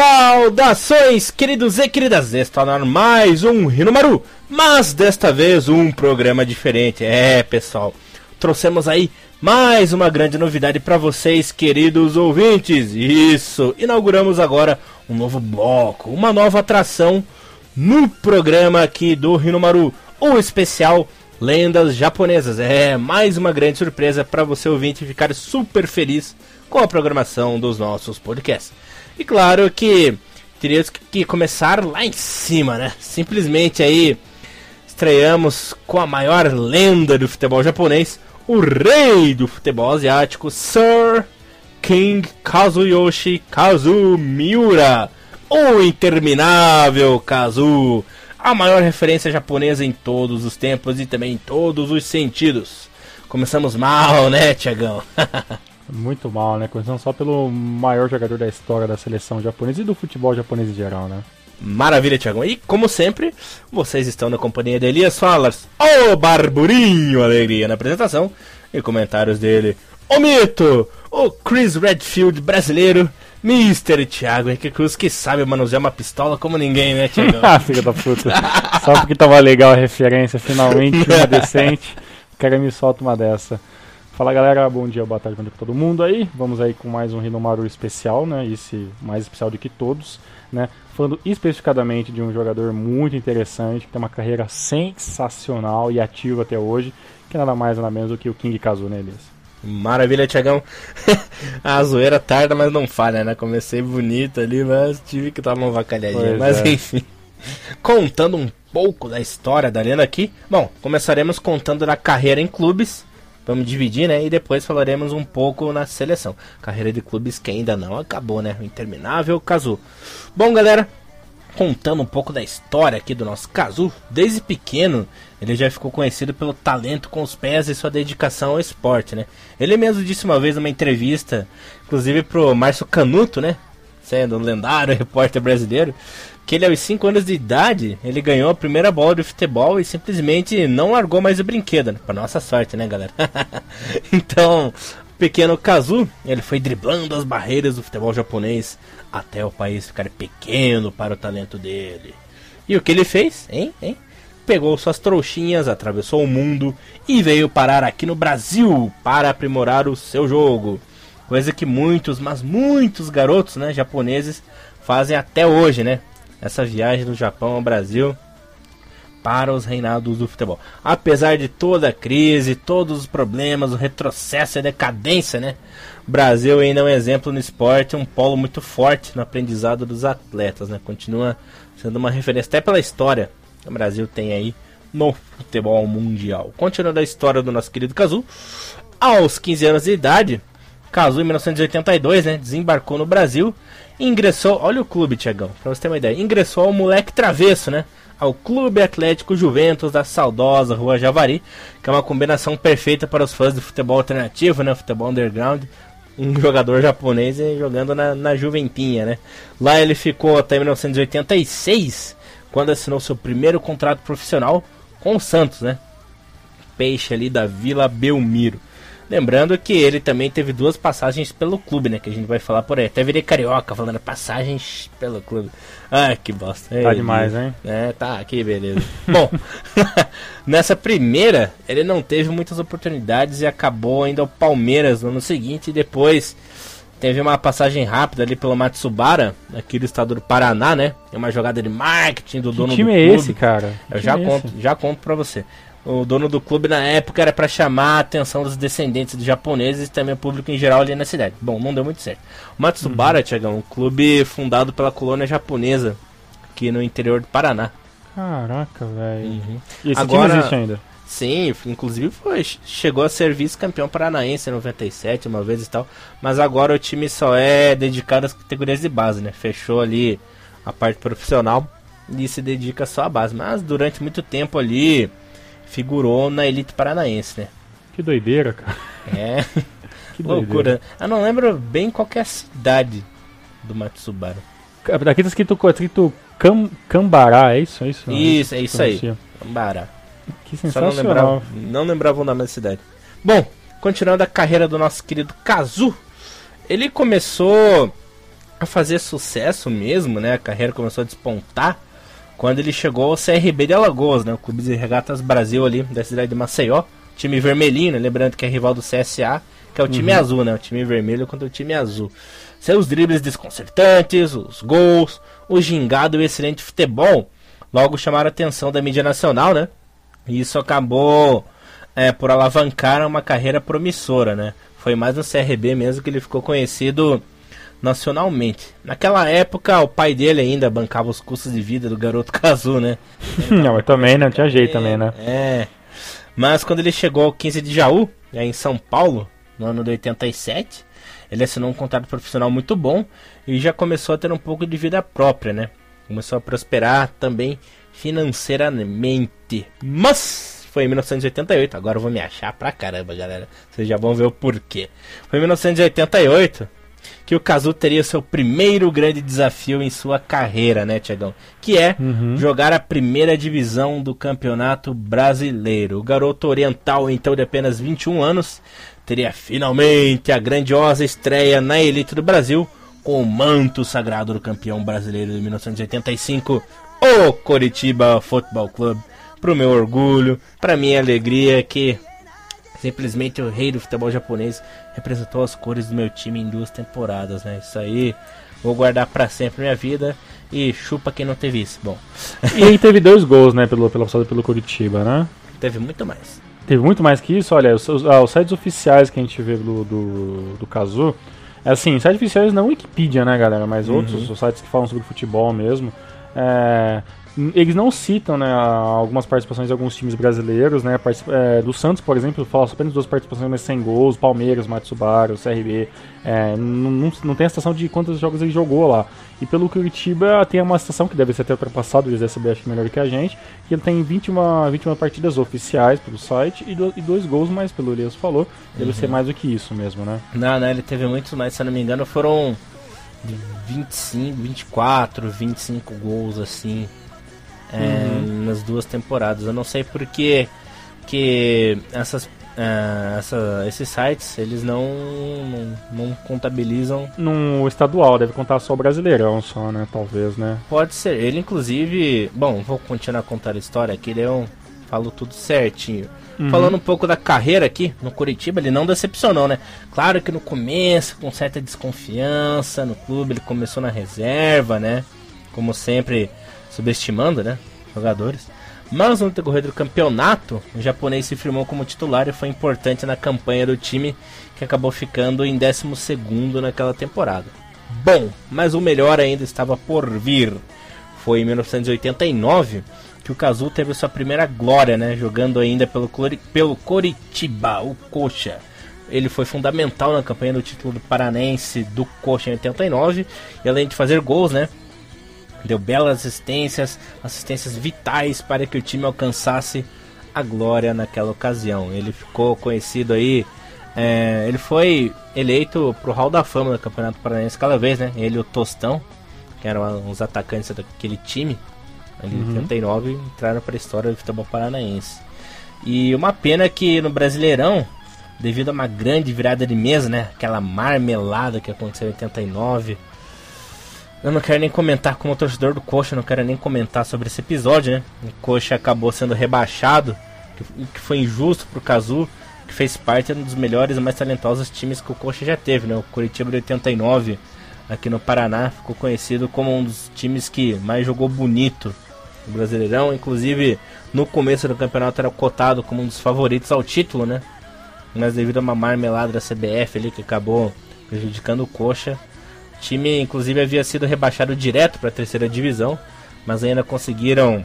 Saudações, queridos e queridas! Está no ar mais um Rinomaru, mas desta vez um programa diferente. É, pessoal, trouxemos aí mais uma grande novidade para vocês, queridos ouvintes. Isso, inauguramos agora um novo bloco, uma nova atração no programa aqui do Rinomaru, o especial Lendas Japonesas. É mais uma grande surpresa para você ouvinte ficar super feliz com a programação dos nossos podcasts. E claro que teríamos que começar lá em cima, né? Simplesmente aí estreamos com a maior lenda do futebol japonês, o rei do futebol asiático, Sir King Kazuyoshi Kazu Miura, o interminável Kazu, a maior referência japonesa em todos os tempos e também em todos os sentidos. Começamos mal, né, Tiagão? Muito mal, né? Começando só pelo maior jogador da história da seleção japonesa e do futebol japonês em geral, né? Maravilha, Thiago. E como sempre, vocês estão na companhia de Elias Falas, o Barburinho Alegria na apresentação e comentários dele. O mito, o Chris Redfield brasileiro, Mr. Thiago Henrique Cruz, que sabe manusear uma pistola como ninguém, né, Thiago? ah, filho da puta. Só porque tava legal a referência, finalmente, uma decente. O cara me solta uma dessa. Fala galera, bom dia, boa tarde, bom dia pra todo mundo aí. Vamos aí com mais um Rinomaru especial, né? Esse mais especial do que todos, né? Falando especificadamente de um jogador muito interessante, que tem uma carreira sensacional e ativa até hoje, que nada mais nada menos do que o King Kazu, né, Elias? Maravilha, Tiagão. a zoeira tarda, mas não falha, né? Comecei bonito ali, mas tive que dar uma vacalhadinha. Pois mas é. enfim. Contando um pouco da história da lenda aqui. Bom, começaremos contando da carreira em clubes Vamos dividir, né? E depois falaremos um pouco na seleção. Carreira de clubes que ainda não acabou, né? O interminável Cazu. Bom, galera, contando um pouco da história aqui do nosso Cazu, desde pequeno ele já ficou conhecido pelo talento com os pés e sua dedicação ao esporte, né? Ele mesmo disse uma vez numa entrevista, inclusive pro Márcio Canuto, né? Sendo um lendário repórter brasileiro, que ele aos 5 anos de idade, ele ganhou a primeira bola de futebol e simplesmente não largou mais o brinquedo? Pra nossa sorte, né, galera? então, o pequeno Kazu, ele foi driblando as barreiras do futebol japonês até o país ficar pequeno para o talento dele. E o que ele fez, hein, hein? Pegou suas trouxinhas, atravessou o mundo e veio parar aqui no Brasil para aprimorar o seu jogo. Coisa que muitos, mas muitos garotos, né, japoneses fazem até hoje, né? Essa viagem do Japão ao Brasil para os reinados do futebol. Apesar de toda a crise, todos os problemas, o retrocesso e a decadência, né? O Brasil ainda é um exemplo no esporte, um polo muito forte no aprendizado dos atletas, né? Continua sendo uma referência até pela história que o Brasil tem aí no futebol mundial. Continuando a história do nosso querido Kazu, aos 15 anos de idade, Kazu em 1982, né, desembarcou no Brasil ingressou, olha o clube, Tiagão, pra você ter uma ideia, ingressou ao moleque travesso, né? Ao Clube Atlético Juventus da saudosa Rua Javari, que é uma combinação perfeita para os fãs do futebol alternativo, né? Futebol underground. Um jogador japonês jogando na, na Juventinha, né? Lá ele ficou até 1986, quando assinou seu primeiro contrato profissional com o Santos, né? Peixe ali da Vila Belmiro. Lembrando que ele também teve duas passagens pelo clube, né? Que a gente vai falar por aí. Até virei carioca falando passagens pelo clube. Ah, que bosta. Tá demais, hein? É, tá, aqui, beleza. Bom, nessa primeira, ele não teve muitas oportunidades e acabou indo ao Palmeiras no ano seguinte. E depois teve uma passagem rápida ali pelo Matsubara, aqui do estado do Paraná, né? É uma jogada de marketing do que dono time do é clube. esse, cara? Eu já é conto, esse? já conto pra você o dono do clube na época era para chamar a atenção dos descendentes dos japoneses e também o público em geral ali na cidade. Bom, não deu muito certo. O Matsubara, uhum. Tiagão, um clube fundado pela colônia japonesa aqui no interior do Paraná. Caraca, velho. Uhum. E esse Agora, existe ainda? Sim, inclusive foi, chegou a ser vice-campeão paranaense em 97, uma vez e tal. Mas agora o time só é dedicado às categorias de base, né? Fechou ali a parte profissional e se dedica só à base. Mas durante muito tempo ali figurou na elite paranaense, né? Que doideira, cara. É. que loucura. Eu não lembro bem qual é a cidade do Matsubara. Aqui tá escrito, escrito Cam, Cambará, é isso? É isso, isso, é isso aí. Cambará. Que sensacional. Só não lembrava, não lembrava o nome da cidade. Bom, continuando a carreira do nosso querido Kazu, ele começou a fazer sucesso mesmo, né? A carreira começou a despontar quando ele chegou ao CRB de Alagoas, né? O Clube de Regatas Brasil ali, da cidade de Maceió. Time vermelhinho, né? lembrando que é rival do CSA, que é o time uhum. azul, né? O time vermelho contra o time azul. Seus dribles desconcertantes, os gols, o gingado e o excelente futebol logo chamaram a atenção da mídia nacional, né? E isso acabou é, por alavancar uma carreira promissora, né? Foi mais no CRB mesmo que ele ficou conhecido nacionalmente. Naquela época, o pai dele ainda bancava os custos de vida do garoto Kazu, né? não, mas também não tinha jeito é, também, né? É. Mas quando ele chegou ao 15 de Jaú, em São Paulo, no ano de 87, ele assinou um contrato profissional muito bom e já começou a ter um pouco de vida própria, né? Começou a prosperar também financeiramente. Mas foi em 1988, agora eu vou me achar pra caramba, galera. Vocês já vão ver o porquê. Foi em 1988 que o Kazu teria seu primeiro grande desafio em sua carreira, né, Tiagão? Que é uhum. jogar a primeira divisão do Campeonato Brasileiro. O garoto oriental, então de apenas 21 anos, teria finalmente a grandiosa estreia na elite do Brasil com o manto sagrado do campeão brasileiro de 1985, o Coritiba Futebol Clube. Pro meu orgulho, pra minha alegria que simplesmente o rei do futebol japonês representou as cores do meu time em duas temporadas, né? Isso aí vou guardar para sempre minha vida e chupa quem não teve isso. Bom. E ele teve dois gols, né, pelo pela passada pelo Curitiba, né? Teve muito mais. Teve muito mais que isso, olha, os, ah, os sites oficiais que a gente vê do, do, do Kazu, é assim, sites oficiais não Wikipedia, né, galera, mas uhum. outros, os sites que falam sobre futebol mesmo, é, eles não citam né, algumas participações de alguns times brasileiros, né? É, do Santos, por exemplo, fala apenas duas participações, mas sem gols, Palmeiras, Matsubara, CRB. É, não, não, não, tem a citação de quantos jogos ele jogou lá. E pelo Curitiba tem uma citação que deve ser até ultrapassado, eles devem saber acho melhor que a gente, que ele tem 21, 21 partidas oficiais pelo site e, do, e dois gols, mas pelo Elias falou, deve uhum. ser mais do que isso mesmo, né? Não, não, ele teve muitos mais, se eu não me engano, foram 25, 24, 25 gols assim é, uhum. nas duas temporadas. Eu não sei porque que essas, uh, essa, esses sites eles não, não, não, contabilizam. No estadual deve contar só o brasileirão só né? Talvez né? Pode ser. Ele inclusive bom vou continuar a contar a história aqui ele é um falo tudo certinho. Uhum. falando um pouco da carreira aqui no Curitiba ele não decepcionou né? Claro que no começo com certa desconfiança no clube ele começou na reserva né? Como sempre subestimando, né, jogadores. Mas no decorrer do campeonato, o japonês se firmou como titular e foi importante na campanha do time, que acabou ficando em 12 naquela temporada. Bom, mas o melhor ainda estava por vir. Foi em 1989 que o Kazu teve sua primeira glória, né, jogando ainda pelo, pelo Coritiba, o Coxa. Ele foi fundamental na campanha do título do Paranense do Coxa em 89, e além de fazer gols, né, deu belas assistências, assistências vitais para que o time alcançasse a glória naquela ocasião. Ele ficou conhecido aí, é, ele foi eleito para o Hall da Fama do Campeonato Paranaense cada vez, né? Ele e o Tostão, que eram os atacantes daquele time, ali em uhum. 89, entraram para a história do futebol paranaense. E uma pena que no Brasileirão, devido a uma grande virada de mesa, né? Aquela marmelada que aconteceu em 89, eu não quero nem comentar como torcedor do Coxa, não quero nem comentar sobre esse episódio, né? O Coxa acabou sendo rebaixado, o que foi injusto pro Kazu, que fez parte de um dos melhores e mais talentosos times que o Coxa já teve, né? O Curitiba de 89, aqui no Paraná, ficou conhecido como um dos times que mais jogou bonito no Brasileirão, inclusive no começo do campeonato era cotado como um dos favoritos ao título, né? Mas devido a uma marmelada da CBF ali que acabou prejudicando o Coxa, time, inclusive, havia sido rebaixado direto para a terceira divisão, mas ainda conseguiram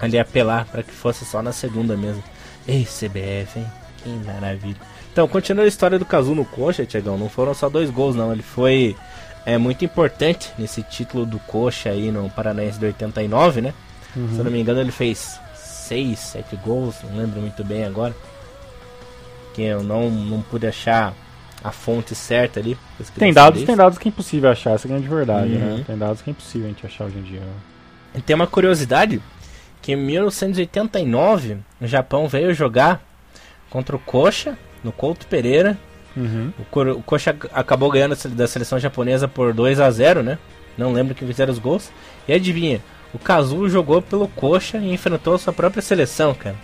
ali apelar para que fosse só na segunda mesmo. Ei, CBF, hein? Que maravilha. Então, continuando a história do Kazu no Coxa, Tiagão, não foram só dois gols, não. Ele foi é, muito importante nesse título do Coxa aí no Paranaense de 89, né? Uhum. Se eu não me engano, ele fez 6, 7 gols, não lembro muito bem agora. Que eu não, não pude achar a fonte certa ali. Tem dados, tem dados que é impossível achar, essa é a grande verdade, né? uhum. né? Tem dados que é impossível a gente achar hoje em dia. E tem uma curiosidade, que em 1989 o Japão veio jogar contra o Coxa, no Couto Pereira, Uhum. O, o Coxa acabou ganhando da seleção japonesa por 2 a 0 né? Não lembro quem fizeram os gols. E adivinha, o Kazu jogou pelo Coxa e enfrentou a sua própria seleção, cara.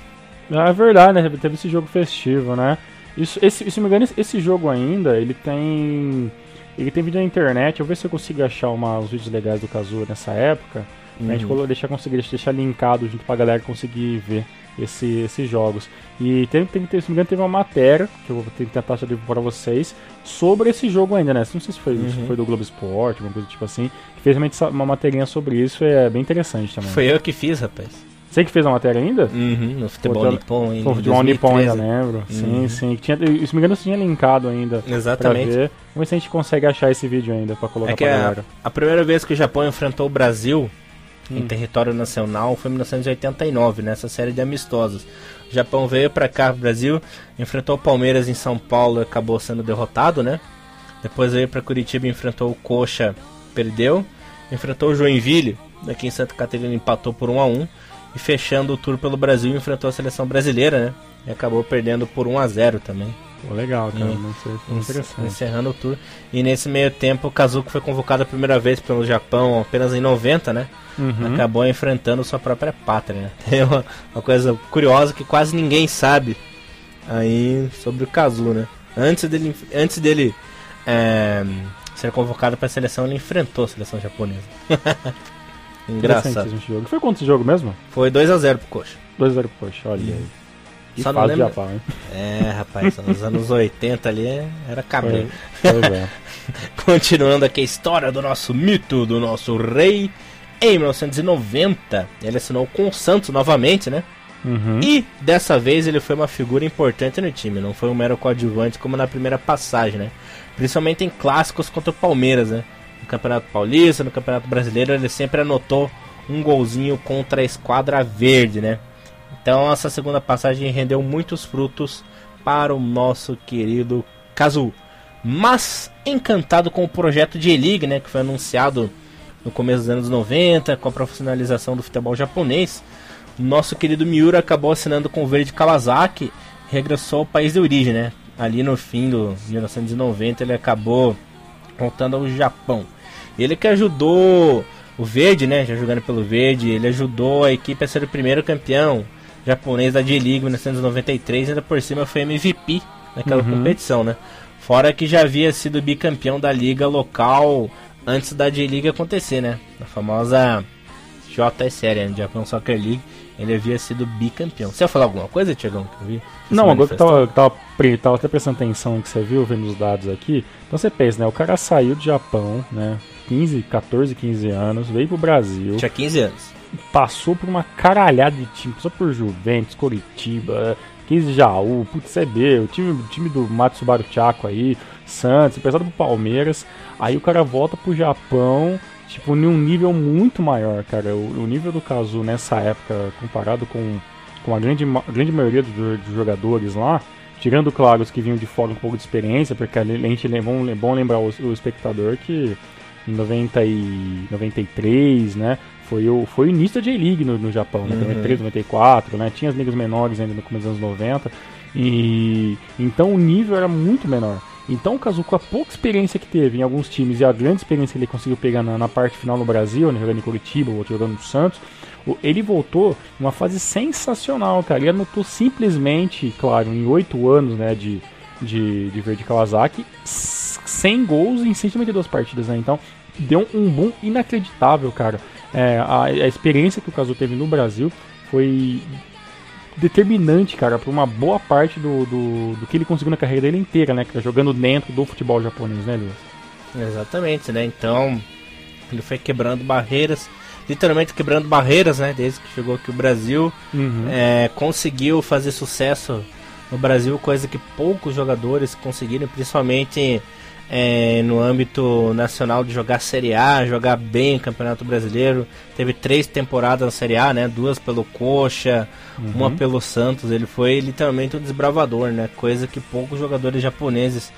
Ah, é verdade, né? Teve esse jogo festivo, né? Isso, esse, se me engano, esse jogo ainda, ele tem. Ele tem vídeo na internet. Eu vou ver se eu consigo achar uma, uns vídeos legais do Kazu nessa época. Uhum. Pra gente uhum. deixar, conseguir deixar linkado junto pra galera conseguir ver esse, esses jogos. E tem, tem, tem, se não me engano, teve uma matéria, que eu vou tentar trazer para vocês, sobre esse jogo ainda, né? Não sei se foi, uhum. se foi do Globo Esporte, alguma coisa tipo assim, que fez realmente uma matéria sobre isso é bem interessante também. Foi eu que fiz, rapaz. Você que fez a matéria ainda? Uhum, no futebol Pô, nippon ainda. No futebol nippon ainda, lembro. Uhum. Sim, sim. Tinha, se me engano, tinha linkado ainda. Exatamente. Ver. Vamos ver se a gente consegue achar esse vídeo ainda pra colocar é que pra a, galera. A primeira vez que o Japão enfrentou o Brasil hum. em território nacional foi em 1989, nessa série de amistosos. O Japão veio para cá, Brasil, enfrentou o Palmeiras em São Paulo e acabou sendo derrotado, né? Depois veio para Curitiba e enfrentou o Coxa, perdeu. Enfrentou o Joinville, daqui em Santa Catarina empatou por 1 a 1 e fechando o tour pelo Brasil enfrentou a seleção brasileira, né? E acabou perdendo por 1 a 0 também. Pô, legal, cara. Sei, interessante. Encerrando o tour. E nesse meio tempo o Kazuko foi convocado a primeira vez pelo Japão apenas em 90, né? Uhum. Acabou enfrentando sua própria pátria, né? Tem uma, uma, coisa curiosa que quase ninguém sabe aí sobre o Kazu, né? Antes dele, antes dele é, ser convocado para a seleção, ele enfrentou a seleção japonesa. Engraçado. Jogo. Foi quanto esse jogo mesmo? Foi 2x0 pro Coxa. 2x0 pro Coxa, olha aí. Que Só não lembro... Japão, hein? É, rapaz, nos anos 80 ali era cabelo. Continuando aqui a história do nosso mito, do nosso rei. Em 1990, ele assinou com o Santos novamente, né? Uhum. E dessa vez ele foi uma figura importante no time, não foi um mero coadjuvante como na primeira passagem, né? Principalmente em clássicos contra o Palmeiras, né? Campeonato Paulista, no Campeonato Brasileiro, ele sempre anotou um golzinho contra a esquadra verde, né? Então essa segunda passagem rendeu muitos frutos para o nosso querido Kazu. Mas encantado com o projeto de E-League, né, que foi anunciado no começo dos anos 90, com a profissionalização do futebol japonês, nosso querido Miura acabou assinando com o Verde Kawasaki regressou ao país de origem, né? Ali no fim do 1990 ele acabou voltando ao Japão. Ele que ajudou o Verde, né? Já jogando pelo Verde, ele ajudou a equipe a ser o primeiro campeão japonês da J-League em 1993, ainda por cima foi MVP naquela uhum. competição, né? Fora que já havia sido bicampeão da liga local antes da J-League acontecer, né? A famosa JSL, né? Japan Soccer League. Ele havia sido bicampeão. Você ia falar alguma coisa, Tiagão? Que eu vi? Não, agora que eu tava, tava, tava até prestando atenção no que você viu, vendo os dados aqui. Então você pensa, né? O cara saiu do Japão, né? 15, 14, 15 anos, veio pro Brasil. Tinha 15 anos. Passou por uma caralhada de time, passou por Juventus, Coritiba, 15 Jaú, putz, CB, o time, o time do Matsubaru Chaco aí, Santos, pesado pro Palmeiras. Aí o cara volta pro Japão, tipo, num nível muito maior, cara. O, o nível do Kazu nessa época, comparado com, com a grande, a grande maioria dos, dos jogadores lá, tirando, claro, os que vinham de fora um pouco de experiência, porque a gente é bom, é bom lembrar o, o espectador que 90 e 93, né? Foi o, foi o início da J-League no, no Japão, né? Uhum. 93, 94, né? Tinha as ligas menores ainda no começo dos anos 90. E então o nível era muito menor. Então o Kazuko, a pouca experiência que teve em alguns times e a grande experiência que ele conseguiu pegar na, na parte final no Brasil, né, jogando em Curitiba, outro jogando no Santos, ele voltou uma fase sensacional, cara. Ele anotou simplesmente, claro, em oito anos né, de, de, de Verde Kawasaki, 100 gols em 192 partidas, né? Então deu um boom inacreditável, cara. É, a, a experiência que o Kazu teve no Brasil foi determinante, cara, para uma boa parte do, do, do, que ele conseguiu na carreira dele inteira, né? Que jogando dentro do futebol japonês, né, Luiz? Exatamente, né? Então, ele foi quebrando barreiras, literalmente quebrando barreiras, né? Desde que chegou aqui o Brasil, uhum. é, conseguiu fazer sucesso no Brasil, coisa que poucos jogadores conseguiram, principalmente é, no âmbito nacional de jogar Série A, jogar bem o Campeonato Brasileiro. Teve três temporadas na Série A, né? Duas pelo Coxa, uhum. uma pelo Santos. Ele foi literalmente um desbravador, né? Coisa que poucos jogadores japoneses,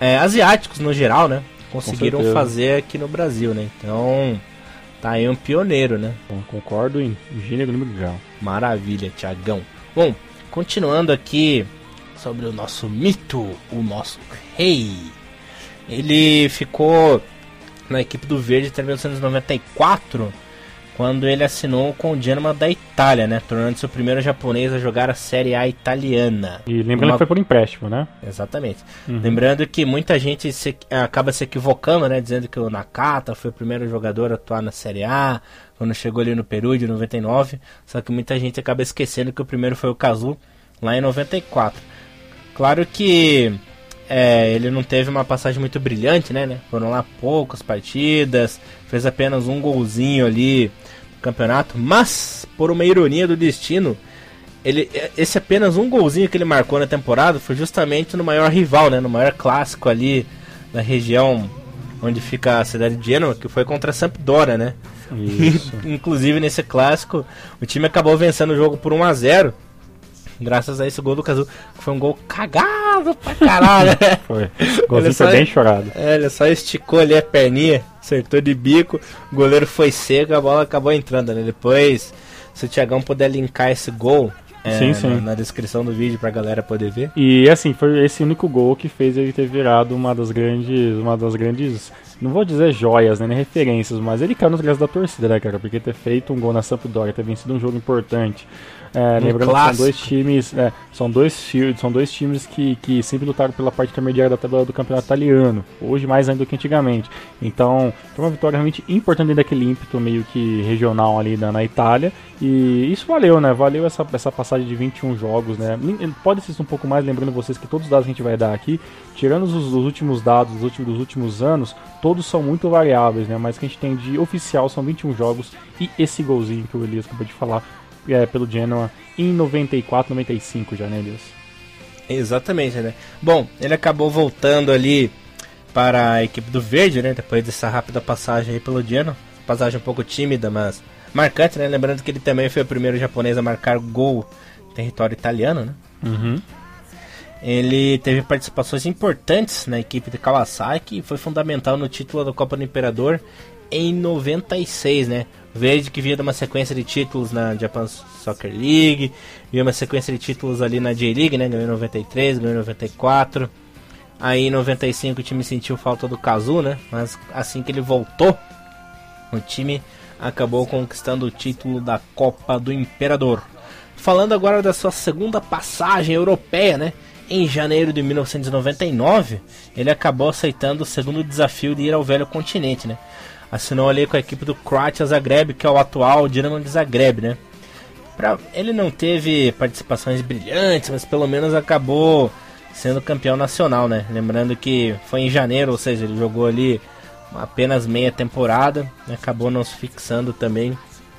é, asiáticos no geral, né? Conseguiram fazer aqui no Brasil, né? Então, tá aí um pioneiro, né? Bom, concordo em gênero número grau. Maravilha, Tiagão. Bom, continuando aqui sobre o nosso mito, o nosso rei. Ele ficou na equipe do Verde até 1994 quando ele assinou com o Genoa da Itália, né? Tornando-se o primeiro japonês a jogar a Série A italiana. E lembrando Uma... que foi por empréstimo, né? Exatamente. Uhum. Lembrando que muita gente se, acaba se equivocando, né? Dizendo que o Nakata foi o primeiro jogador a atuar na Série A, quando chegou ali no Peru de 99. Só que muita gente acaba esquecendo que o primeiro foi o Kazu, lá em 94. Claro que é, ele não teve uma passagem muito brilhante, né, né? Foram lá poucas partidas, fez apenas um golzinho ali no campeonato, mas por uma ironia do destino, ele esse apenas um golzinho que ele marcou na temporada foi justamente no maior rival, né, no maior clássico ali da região onde fica a cidade de Genoa, que foi contra a Sampdoria, né? Inclusive nesse clássico, o time acabou vencendo o jogo por 1 a 0 Graças a esse gol do Cazu, que foi um gol cagado pra caralho. foi. O golzinho foi bem chorado. É, ele só esticou ali a perninha, acertou de bico, o goleiro foi seco, a bola acabou entrando, né? Depois, se o Thiagão puder linkar esse gol, é, sim, sim. Na, na, descrição do vídeo pra galera poder ver. E assim, foi esse único gol que fez ele ter virado uma das grandes, uma das grandes não vou dizer joias, né, nem referências, mas ele caiu nos graças da torcida, né, cara? Porque ter feito um gol na Sampdoria, ter vencido um jogo importante. É, lembrando clássico. que são dois times, é, são dois, são dois times que, que sempre lutaram pela parte intermediária da tabela do campeonato italiano, hoje mais ainda do que antigamente. Então, foi uma vitória realmente importante dentro daquele ímpeto meio que regional ali na, na Itália. E isso valeu, né? Valeu essa, essa passagem de 21 jogos, né? Pode ser um pouco mais, lembrando vocês que todos os dados que a gente vai dar aqui, tirando os, os últimos dados dos últimos, dos últimos anos, todos são muito variáveis, né? Mas o que a gente tem de oficial são 21 jogos e esse golzinho que o Elias acabou de falar é, pelo Genoa em 94, 95 já, né, Elias? Exatamente, né? Bom, ele acabou voltando ali para a equipe do Verde, né? Depois dessa rápida passagem aí pelo Genoa. Passagem um pouco tímida, mas marcante, né? Lembrando que ele também foi o primeiro japonês a marcar gol em território italiano, né? Uhum. Ele teve participações importantes na equipe de Kawasaki e foi fundamental no título da Copa do Imperador em 96, né? Verde que vinha de uma sequência de títulos na Japan Soccer League, vinha uma sequência de títulos ali na J-League, né? Ganhou em 93, ganhou em 94. Aí em 95 o time sentiu falta do Kazu, né? Mas assim que ele voltou, o time acabou conquistando o título da Copa do Imperador. Falando agora da sua segunda passagem europeia, né? Em janeiro de 1999, ele acabou aceitando o segundo desafio de ir ao velho continente, né? Assinou ali com a equipe do Croatia Zagreb, que é o atual Dinamo de Zagreb, né? Pra, ele não teve participações brilhantes, mas pelo menos acabou sendo campeão nacional, né? Lembrando que foi em janeiro, ou seja, ele jogou ali apenas meia temporada, né? acabou não se fixando também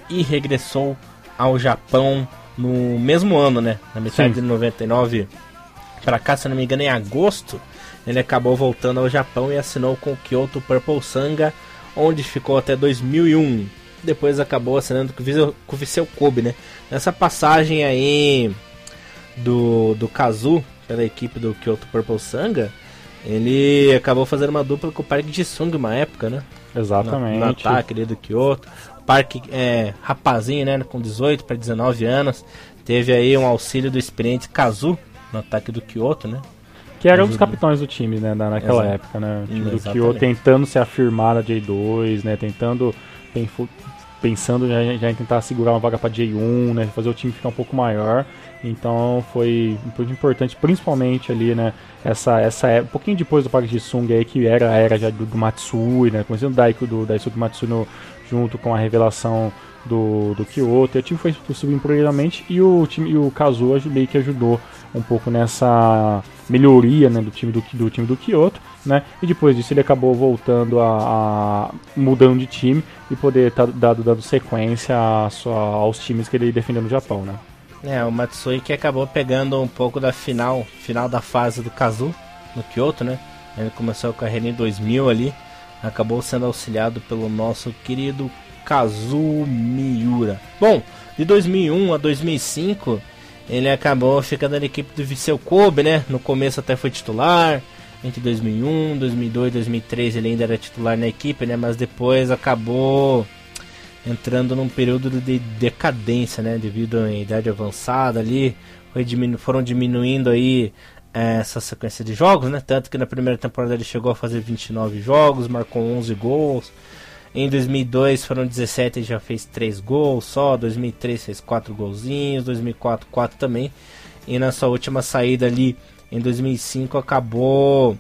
e regressou ao Japão no mesmo ano, né? Na metade Sim. de 99 para cá, se não me engano, em agosto, ele acabou voltando ao Japão e assinou com o Kyoto Purple Sanga, onde ficou até 2001. Depois acabou assinando com o Viseu Kobe, né? Nessa passagem aí do, do Kazu pela equipe do Kyoto Purple Sanga, ele acabou fazendo uma dupla com o Park Ji-sung uma época, né? Exatamente. No, no ataque ali do Kyoto. Parque é, rapazinho, né? Com 18 para 19 anos. Teve aí um auxílio do experiente Kazu no ataque do Kyoto, né? Que era um dos capitães do time, né, naquela Exato. época, né? O time do Kyoto tentando se afirmar na J2, né? Tentando. Pensando já, já em tentar segurar uma vaga para J1, né? Fazer o time ficar um pouco maior. Então foi muito importante, principalmente ali, né? Essa, essa é, um pouquinho depois do Parque de Sung aí, que era a era já do, do Matsui, né? Começando o Daiko do Daisuke Matsui no, junto com a revelação do, do Kyoto. E o time foi subindo progressivamente e o time e o Kazuo meio que ajudou um pouco nessa melhoria né, do time do, do time do Kyoto, né? E depois disso ele acabou voltando a, a mudando de time e poder estar tá dado dando sequência a, aos times que ele defendeu no Japão, né? É, o Matsui que acabou pegando um pouco da final, final da fase do Kazu no Kyoto, né? Ele começou a carreira em 2000 ali, acabou sendo auxiliado pelo nosso querido Kazu Miura. Bom, de 2001 a 2005 ele acabou ficando na equipe do Viseu Kobe, né? No começo até foi titular, entre 2001, 2002, 2003 ele ainda era titular na equipe, né? Mas depois acabou entrando num período de decadência, né? Devido à idade avançada ali, diminu foram diminuindo aí essa sequência de jogos, né? Tanto que na primeira temporada ele chegou a fazer 29 jogos, marcou 11 gols. Em 2002 foram 17 e já fez 3 gols só. 2003 fez 4 golzinhos. 2004, 4 também. E na sua última saída ali, em 2005, acabou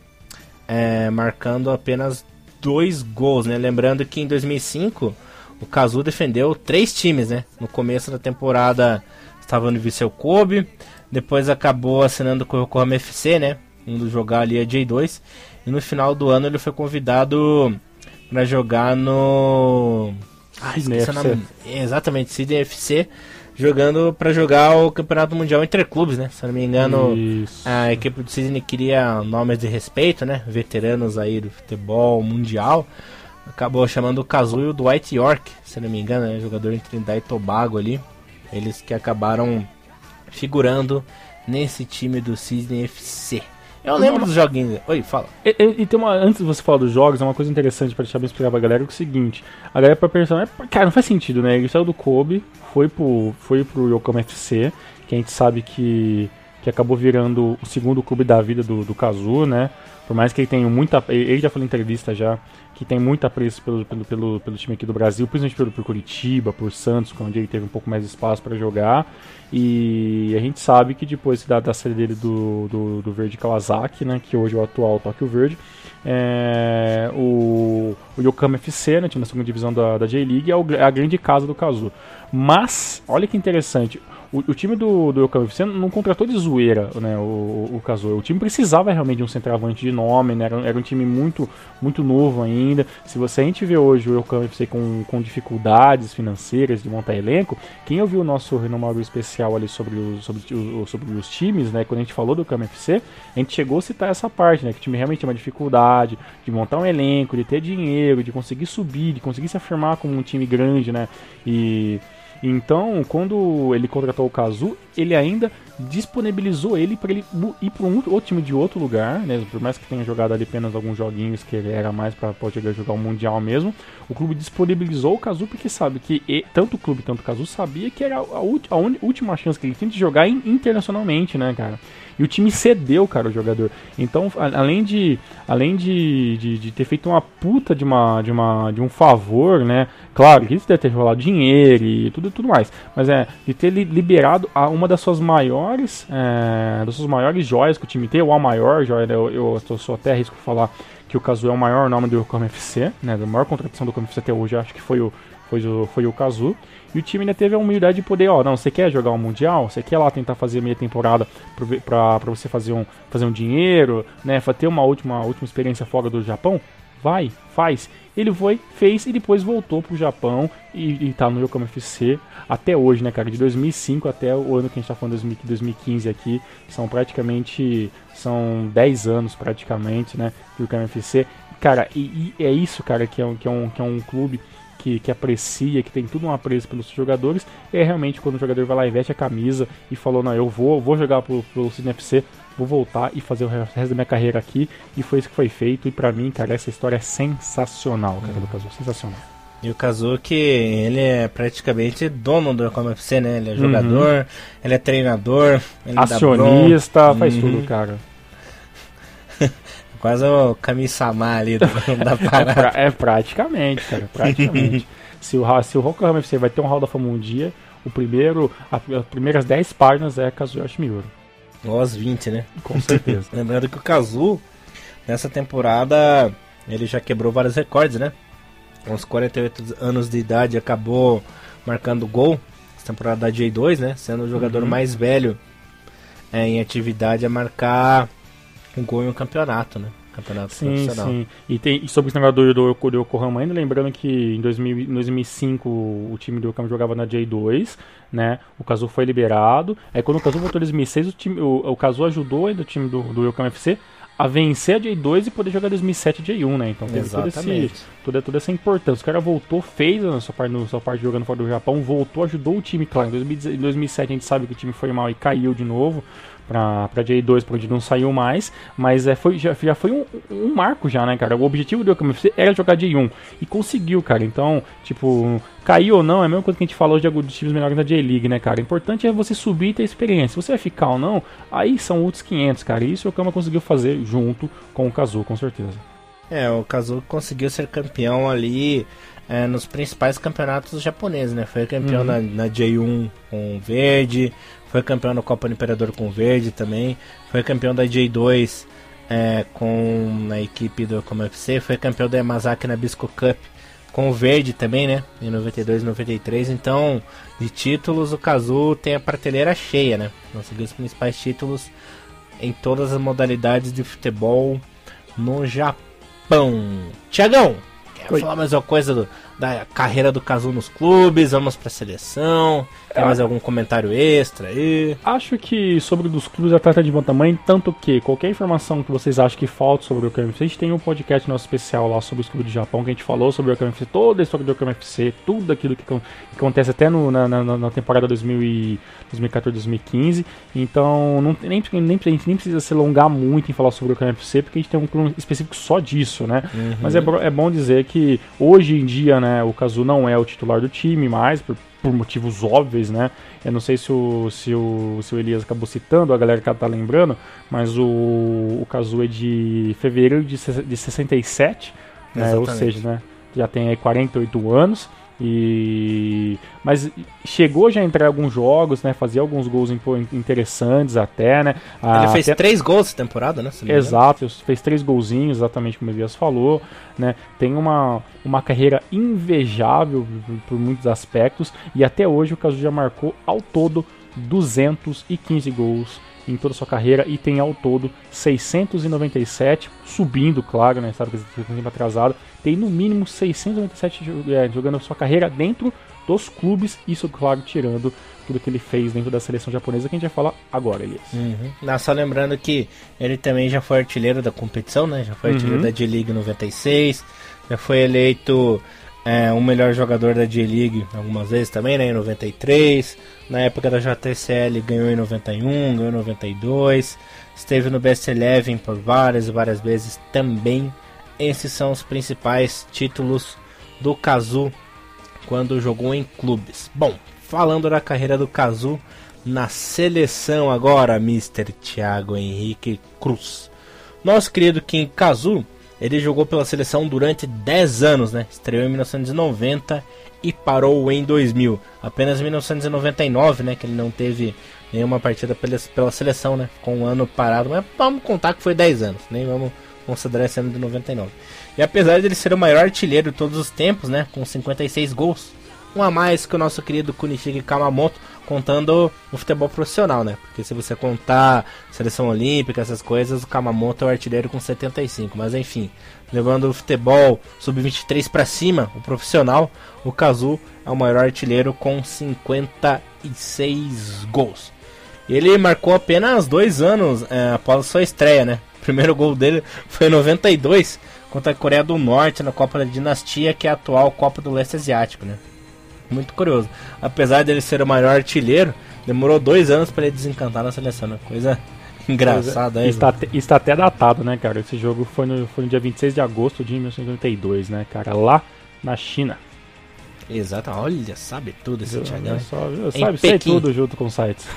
é, marcando apenas 2 gols, né? Lembrando que em 2005 o Kazu defendeu três times, né? No começo da temporada estava no Viseu Kobe, depois acabou assinando com o Yokohama FC, né? Indo jogar ali a J2. E no final do ano ele foi convidado para jogar no. Ah, FC. Exatamente, Sydney FC. Jogando para jogar o Campeonato Mundial Interclubes, né? Se não me engano, Isso. a equipe do Sydney queria nomes de respeito, né? Veteranos aí do futebol mundial. Acabou chamando o e o Dwight York, se não me engano, né? Jogador em Trindade e Tobago ali. Eles que acabaram figurando nesse time do Sydney FC. Eu lembro dos joguinhos. Oi, fala. E, e, e, tem uma, antes de você falar dos jogos, é uma coisa interessante para deixar bem explicar pra galera, é o seguinte. A galera pra pensar, é, cara, não faz sentido, né? Ele saiu do Kobe, foi pro, foi pro Yokohama FC, que a gente sabe que, que acabou virando o segundo clube da vida do, do Kazu, né? Por mais que ele tenha muita. Ele já falou em entrevista já que tem muito apreço pelo, pelo, pelo, pelo time aqui do Brasil, principalmente pelo, por Curitiba, por Santos, onde ele teve um pouco mais de espaço para jogar. E a gente sabe que depois da, da série dele do, do, do, Verde Kawasaki, né, que hoje é o atual Tóquio Verde, é, o, o Yokohama FC, né, time da segunda divisão da, da J-League, é, é, a grande casa do Kazu. Mas, olha que interessante, o, o, time do, do FC não contratou de zoeira né, o, o, o O time precisava realmente de um centroavante de nome, né, era, era, um time muito, muito novo ainda. Se você a gente vê hoje o FC com, com dificuldades financeiras de montar elenco, quem ouviu o nosso renomado especial ali sobre os, sobre, sobre os times, né, quando a gente falou do FC, a gente chegou a citar essa parte, né, que o time realmente tem uma dificuldade de montar um elenco, de ter dinheiro, de conseguir subir, de conseguir se afirmar como um time grande, né, e então, quando ele contratou o Kazu, ele ainda disponibilizou ele para ele ir para um outro time de outro lugar, né? Por mais que tenha jogado ali apenas alguns joguinhos que ele era mais para poder jogar o mundial mesmo, o clube disponibilizou o Kazu porque sabe que e, tanto o clube tanto o Kazu sabia que era a, a, a última chance que ele tinha de jogar internacionalmente, né, cara? E o time cedeu, cara, o jogador. Então, além de além de, de, de, ter feito uma puta de, uma, de, uma, de um favor, né? Claro que isso deve ter rolado dinheiro e tudo, tudo mais. Mas é, de ter liberado a uma das suas maiores é, das suas maiores joias que o time tem, ou a maior joia, né, eu, eu, eu sou até risco falar que o Kazu é o maior nome do Yokohama FC, né? A maior contratação do Yokohama FC até hoje, acho que foi o, foi o, foi o Kazu. E o time ainda teve a humildade de poder, ó, não, você quer jogar um Mundial? Você quer lá tentar fazer meia temporada pra, você fazer um, fazer um dinheiro, né? Ter uma última, última experiência fora do Japão? Vai, faz. Ele foi, fez e depois voltou pro Japão e, e tá no Yokohama FC até hoje, né, cara? De 2005 até o ano que a gente tá falando, 2015 aqui, são praticamente, são 10 anos praticamente, né, do Yokohama FC. Cara, e, e é isso, cara, que é um, que é um, que é um clube que, que aprecia, que tem tudo um apreço pelos jogadores, é realmente quando o jogador vai lá e veste a camisa e falou, não, eu vou, vou jogar pro, pro CNFC, vou voltar e fazer o resto da minha carreira aqui, e foi isso que foi feito, e para mim, cara, essa história é sensacional, cara, do Kazu, sensacional. E o Kazuki, ele é praticamente dono do Como FC, né? Ele é jogador, uhum. ele é treinador, ele acionista, faz uhum. tudo, cara. Quase o Kami-sama ali da, da parada. É, é, praticamente, cara, praticamente. se o, se o Rock'n'Roll FC vai ter um Hall da Fama um dia, o primeiro, a, as primeiras 10 páginas é Kazuyoshi Miura. Ou as 20, né? Com certeza. Lembrando que o Kazu, nessa temporada, ele já quebrou vários recordes, né? Com uns 48 anos de idade, acabou marcando gol. Essa temporada da J2, né? Sendo o jogador uhum. mais velho é, em atividade a marcar um gol em um campeonato, né? Campeonato sim, profissional. Sim, E, tem, e sobre o negócio do, do, do Yokohama ainda, lembrando que em 2000, 2005 o time do Yokohama jogava na J2, né? O Kazu foi liberado. Aí quando o Kazu voltou em 2006, o, time, o, o Kazu ajudou ainda o time do, do Yokohama FC a vencer a J2 e poder jogar 2007 J1, né? Então teve todo esse, toda, toda essa importância. O cara voltou, fez a sua parte, a sua parte jogando fora do Japão, voltou, ajudou o time, claro. Em 2007 a gente sabe que o time foi mal e caiu de novo pra, pra J2, pra onde não saiu mais, mas é, foi, já, já foi um, um marco já, né, cara? O objetivo do Okami FC era jogar J1 e conseguiu, cara. Então, tipo, cair ou não é a mesma coisa que a gente falou de alguns times melhores da J-League, né, cara? O importante é você subir e ter experiência. Se você vai ficar ou não, aí são outros 500, cara. E isso o Okama conseguiu fazer junto com o Kazu, com certeza. É, o Kazu conseguiu ser campeão ali é, nos principais campeonatos japoneses, né? Foi campeão uhum. na, na J1 com o Verde, foi campeão na Copa do Imperador com o Verde também, foi campeão da J2 é, com a equipe do Como FC, foi campeão da Yamazaki na Bisco Cup com o Verde também, né? Em 92 e 93. Então, de títulos, o Kazu tem a prateleira cheia, né? Conseguiu os principais títulos em todas as modalidades de futebol no Japão. Tiagão, quer Oi. falar mais uma coisa do, da carreira do Kazu nos clubes? Vamos pra seleção? Tem mais algum comentário extra aí? Acho que sobre dos clubes a trata de bom tamanho, tanto que qualquer informação que vocês acham que falta sobre o a gente tem um podcast nosso especial lá sobre os clubes de Japão, que a gente falou sobre o KMFC, toda a história do KMFC, tudo aquilo que, acontece até no, na, na, na, temporada 2014-2015. Então, não, nem, nem, a gente nem precisa se alongar muito em falar sobre o KMFC, porque a gente tem um clube específico só disso, né? Uhum. Mas é, é bom dizer que hoje em dia, né, o Kazu não é o titular do time mais, por por motivos óbvios, né? Eu não sei se o, se o, se o Elias acabou citando, a galera que tá lembrando, mas o, o Kazu é de fevereiro de, de 67, né? Ou seja, né? Já tem aí 48 anos. E mas chegou já a entrar em alguns jogos, né? Fazia alguns gols interessantes até, né? Ele fez até... três gols essa temporada, né? Exato, fez três golzinhos, exatamente como o Elias falou, né? Tem uma, uma carreira invejável por muitos aspectos e até hoje o Caso já marcou ao todo 215 gols em toda a sua carreira e tem ao todo 697, subindo, claro, né? Sabe que está tempo atrasado. Tem no mínimo 697 é, jogando a sua carreira dentro dos clubes, isso, claro, tirando tudo que ele fez dentro da seleção japonesa, que a gente vai falar agora, Elias. Uhum. Só lembrando que ele também já foi artilheiro da competição, né? Já foi artilheiro uhum. da D-League 96, já foi eleito é, o melhor jogador da J-League algumas vezes também, né? Em 93. Na época da JTCL ganhou em 91, ganhou em 92. Esteve no Best Eleven por várias e várias vezes também. Esses são os principais títulos do Kazu quando jogou em clubes. Bom, falando da carreira do Kazu na seleção agora, Mr. Thiago Henrique Cruz. Nosso querido Kim Kazu ele jogou pela seleção durante 10 anos, né? Estreou em 1990 e parou em 2000. Apenas em 1999, né? Que ele não teve nenhuma partida pela, pela seleção, né? Ficou um ano parado, mas vamos contar que foi 10 anos, nem vamos considerar esse ano de 99. E apesar de ele ser o maior artilheiro de todos os tempos, né? Com 56 gols, um a mais que o nosso querido Kunishige Kamamoto, contando o futebol profissional, né? Porque se você contar seleção olímpica, essas coisas, o Kamamoto é o artilheiro com 75. Mas enfim, levando o futebol sub-23 para cima, o profissional, o Kazu é o maior artilheiro com 56 gols. Ele marcou apenas dois anos é, após sua estreia, né? O primeiro gol dele foi em 92 contra a Coreia do Norte na Copa da Dinastia, que é a atual Copa do Leste Asiático, né? Muito curioso. Apesar dele ser o maior artilheiro, demorou dois anos para ele desencantar na seleção, né? Coisa engraçada aí. Está, está até datado, né, cara? Esse jogo foi no, foi no dia 26 de agosto de 1992, né, cara? Lá na China. Exato, olha, sabe tudo esse Thiagão. Sabe, sei tudo junto com sites.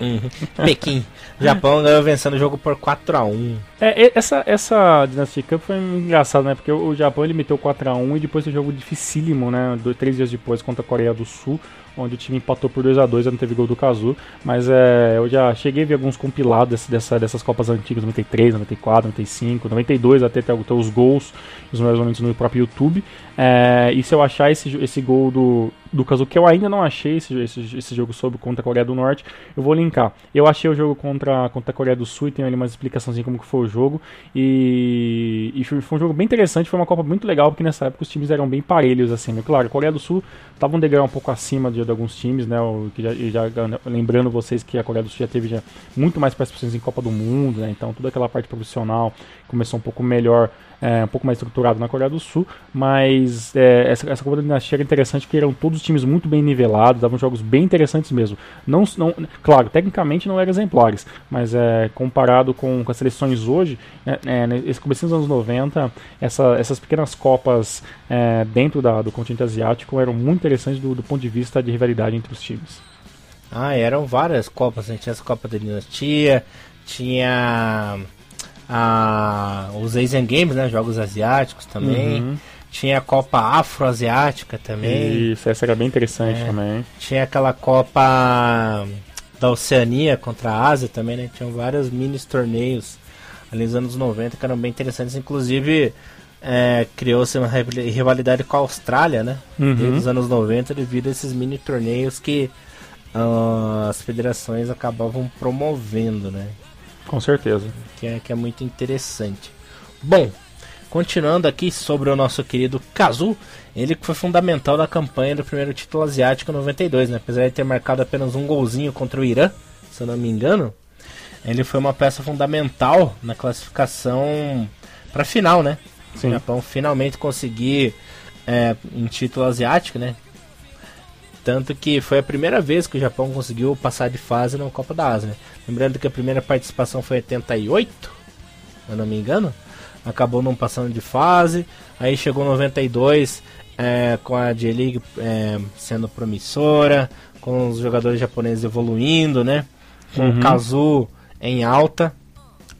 Uhum. Pequim. Japão ganhou vencendo o jogo por 4x1. É, essa, essa Dynasty Cup foi engraçada, né? Porque o Japão ele meteu 4x1 e depois o jogo dificílimo, né? Dois, três dias depois contra a Coreia do Sul onde o time empatou por 2 a 2 não teve gol do Kazu, mas é, eu já cheguei a ver alguns compilados dessa, dessas Copas antigas, 93, 94, 95, 92, até ter, ter os gols, os melhores momentos no próprio YouTube. É, e se eu achar esse, esse gol do, do Kazu, que eu ainda não achei, esse, esse, esse jogo sobre contra a Coreia do Norte, eu vou linkar. Eu achei o jogo contra, contra a Coreia do Sul e tenho ali uma explicaçãozinha como que foi o jogo. E, e, foi um jogo bem interessante, foi uma Copa muito legal, porque nessa época os times eram bem parelhos, assim, né? Claro, a Coreia do Sul estava um degrau um pouco acima de, de alguns times, né? O, que já, já, lembrando vocês que a Coreia do Sul já teve já muito mais participações em Copa do Mundo, né? Então toda aquela parte profissional começou um pouco melhor é, um pouco mais estruturado na Coreia do Sul, mas é, essa, essa Copa da Dinastia era interessante porque eram todos times muito bem nivelados, davam jogos bem interessantes mesmo. Não, não, claro, tecnicamente não eram exemplares, mas é, comparado com, com as seleções hoje, é, é, esse começo dos anos 90, essa, essas pequenas Copas é, dentro da, do continente asiático eram muito interessantes do, do ponto de vista de rivalidade entre os times. Ah, eram várias Copas, né? tinha essa Copa da Dinastia, tinha a, os Asian Games, né? Jogos asiáticos também. Uhum. Tinha a Copa Afroasiática também. Isso, essa era bem interessante é. também. Tinha aquela Copa da Oceania contra a Ásia também, né? Tinham vários mini torneios ali nos anos 90 que eram bem interessantes. Inclusive, é, criou-se uma rivalidade com a Austrália, né? Uhum. Desde os anos 90 devido a esses mini torneios que uh, as federações acabavam promovendo, né? Com certeza. Que é, que é muito interessante. Bom, continuando aqui sobre o nosso querido Kazu, ele foi fundamental na campanha do primeiro título asiático 92, né? Apesar de ter marcado apenas um golzinho contra o Irã, se eu não me engano, ele foi uma peça fundamental na classificação para a final, né? Sim. O Japão finalmente conseguir é, um título asiático, né? Tanto que foi a primeira vez que o Japão conseguiu passar de fase na Copa da Ásia. Né? Lembrando que a primeira participação foi em 88, se eu não me engano. Acabou não passando de fase. Aí chegou 92 é, com a J-League é, sendo promissora, com os jogadores japoneses evoluindo, né? Com uhum. o Kazu em alta.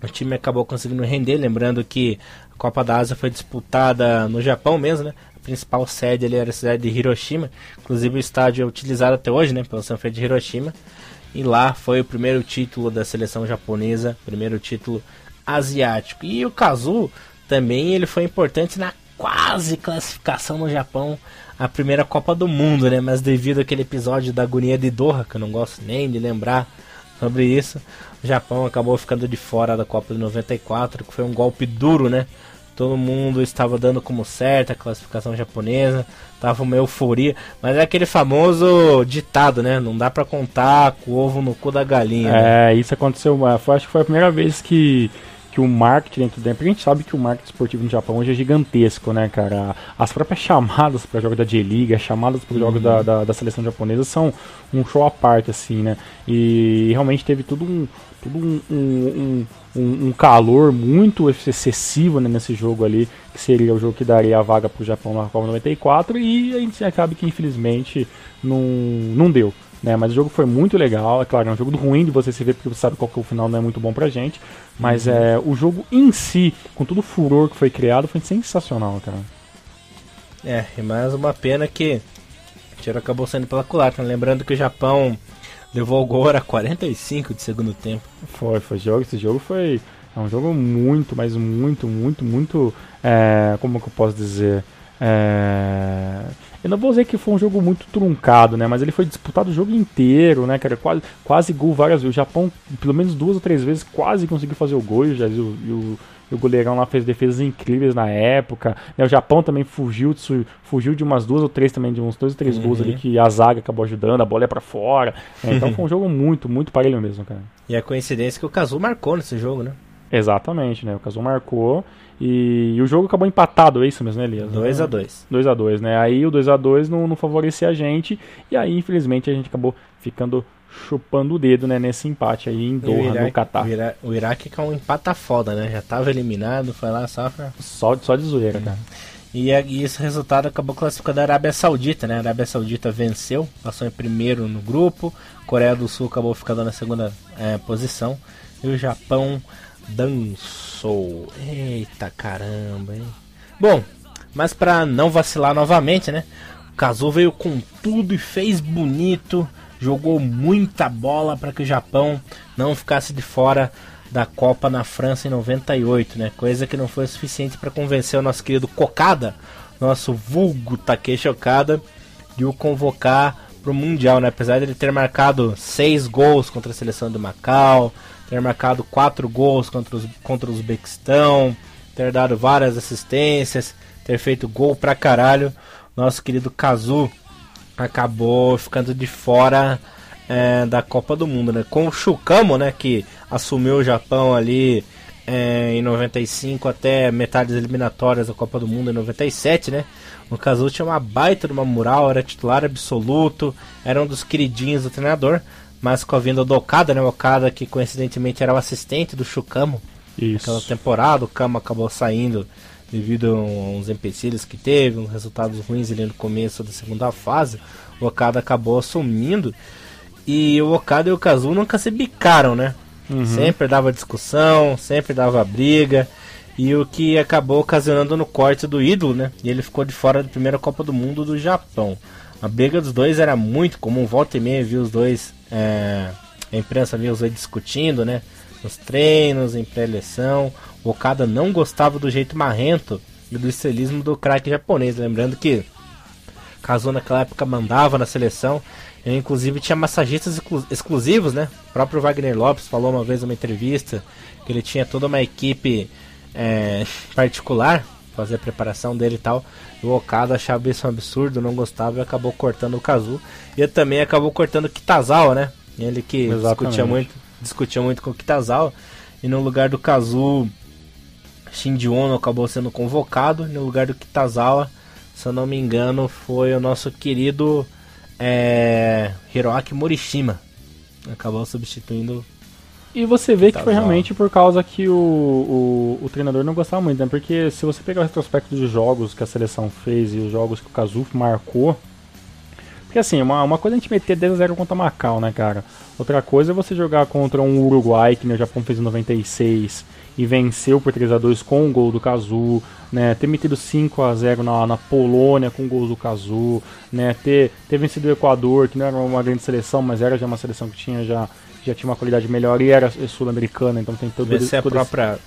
O time acabou conseguindo render, lembrando que a Copa da Ásia foi disputada no Japão mesmo, né? principal sede ali era a cidade de Hiroshima. Inclusive o estádio é utilizado até hoje, né, pelo Sanfrecce de Hiroshima. E lá foi o primeiro título da seleção japonesa, primeiro título asiático. E o Kazu também ele foi importante na quase classificação no Japão a primeira Copa do Mundo, né? Mas devido àquele episódio da agonia de Doha, que eu não gosto nem de lembrar sobre isso, o Japão acabou ficando de fora da Copa de 94, que foi um golpe duro, né? todo mundo estava dando como certa a classificação japonesa, tava uma euforia, mas é aquele famoso ditado, né? Não dá para contar com o ovo no cu da galinha. Né? É, né? isso aconteceu, foi, acho que foi a primeira vez que que o marketing dentro da empresa, a gente sabe que o marketing esportivo no Japão hoje é gigantesco, né, cara? As próprias chamadas para jogos da J-League, as chamadas para jogos da, uhum. da, da, seleção japonesa são um show à parte, assim, né? E realmente teve tudo um, tudo um, um, um, um calor muito excessivo né, nesse jogo ali, que seria o jogo que daria a vaga para o Japão na Copa 94, e a gente acaba que infelizmente não, não deu. Né, mas o jogo foi muito legal, é claro, é um jogo ruim de você se ver porque você sabe qual que é o final não é muito bom pra gente, mas uhum. é, o jogo em si, com todo o furor que foi criado, foi sensacional, cara. É, e mais uma pena que o tiro acabou sendo pela culatra, lembrando que o Japão levou o gol era 45 de segundo tempo. Foi, foi jogo, esse jogo foi é um jogo muito, mas muito, muito, muito, é, como que eu posso dizer, é, eu não vou dizer que foi um jogo muito truncado, né? Mas ele foi disputado o jogo inteiro, né, cara? Quase, quase gol várias vezes. O Japão, pelo menos duas ou três vezes, quase conseguiu fazer o gol. E o, e o, e o goleirão lá fez defesas incríveis na época. Né? O Japão também fugiu de, fugiu de umas duas ou três também, de uns dois ou três uhum. gols ali que a zaga acabou ajudando, a bola ia pra fora. Né? Então foi um jogo muito, muito parelho mesmo, cara. E a coincidência é que o Kazu marcou nesse jogo, né? Exatamente, né? O Kazu marcou e, e, o jogo acabou empatado, é isso mesmo, né, Elias? 2x2. 2x2, né? Aí o 2x2 não, não favorecia a gente e aí, infelizmente, a gente acabou ficando chupando o dedo, né, nesse empate aí em Doha, Iraque, no Catar. O Iraque que é um empata foda, né? Já tava eliminado, foi lá só pra... Só, só de zoeira, cara. E, e, esse resultado acabou classificando a Arábia Saudita, né? A Arábia Saudita venceu, passou em primeiro no grupo. Coreia do Sul acabou ficando na segunda é, posição. E o Japão dançou. Eita caramba, hein? Bom, mas para não vacilar novamente, né? O Kazu veio com tudo e fez bonito jogou muita bola para que o Japão não ficasse de fora da Copa na França em 98, né? Coisa que não foi suficiente para convencer o nosso querido Cocada, nosso vulgo Takeshi Okada, de o convocar para o Mundial, né? Apesar de ele ter marcado seis gols contra a seleção do Macau, ter marcado quatro gols contra os, contra o Uzbequistão, ter dado várias assistências, ter feito gol pra caralho, nosso querido Kazu acabou ficando de fora é, da Copa do Mundo, né? Com o Shukamo, né, que assumiu o Japão ali é, em 95 até metades eliminatórias da Copa do Mundo em 97, né? O Kazu tinha uma baita de uma mural, era titular absoluto, era um dos queridinhos do treinador, mas com a vinda do Okada, né? O Okada que coincidentemente era o assistente do Shukamo Isso. naquela temporada, o Kama acabou saindo devido a uns empecilhos que teve, uns resultados ruins ali no começo da segunda fase. O Okada acabou assumindo e o Okada e o Kazu nunca se bicaram, né? Uhum. Sempre dava discussão, sempre dava briga. E o que acabou ocasionando no corte do ídolo, né? E ele ficou de fora da primeira Copa do Mundo do Japão. A briga dos dois era muito comum, volta e meia viu os dois, é, a imprensa via os dois discutindo, né? Nos treinos, em pré-eleição. O Okada não gostava do jeito marrento e do estilismo do craque japonês. Lembrando que Kazu naquela época mandava na seleção. Ele inclusive tinha massagistas exclu- exclusivos, né? O próprio Wagner Lopes falou uma vez numa entrevista que ele tinha toda uma equipe é, particular fazer a preparação dele e tal. O Okada achava isso um absurdo, não gostava e acabou cortando o Kazu. E também acabou cortando o Kitazawa, né? Ele que Exatamente. discutia muito, discutia muito com o Kitazawa. E no lugar do Kazu, Shinji Ono acabou sendo convocado. No lugar do Kitazawa, se eu não me engano, foi o nosso querido é, Hiroaki Morishima. Acabou substituindo. E você vê que Tá foi bom. realmente por causa que o, o, o treinador não gostava muito, né? Porque se você pegar o retrospecto dos jogos que a seleção fez e os jogos que o Kazufi marcou. Porque assim, uma, uma coisa é a gente meter 10 a 0 contra Macau, né, cara? Outra coisa é você jogar contra um Uruguai, que né, o Japão fez em 96, e venceu por 3 a 2 com o gol do Kazu, né? Ter metido 5 a 0 na, na Polônia com gols do Kazu, né? Ter, ter vencido o Equador, que não era uma grande seleção, mas era já uma seleção que tinha já, já tinha uma qualidade melhor e era sul-americana, então tem todo, Vencer a esse- própria.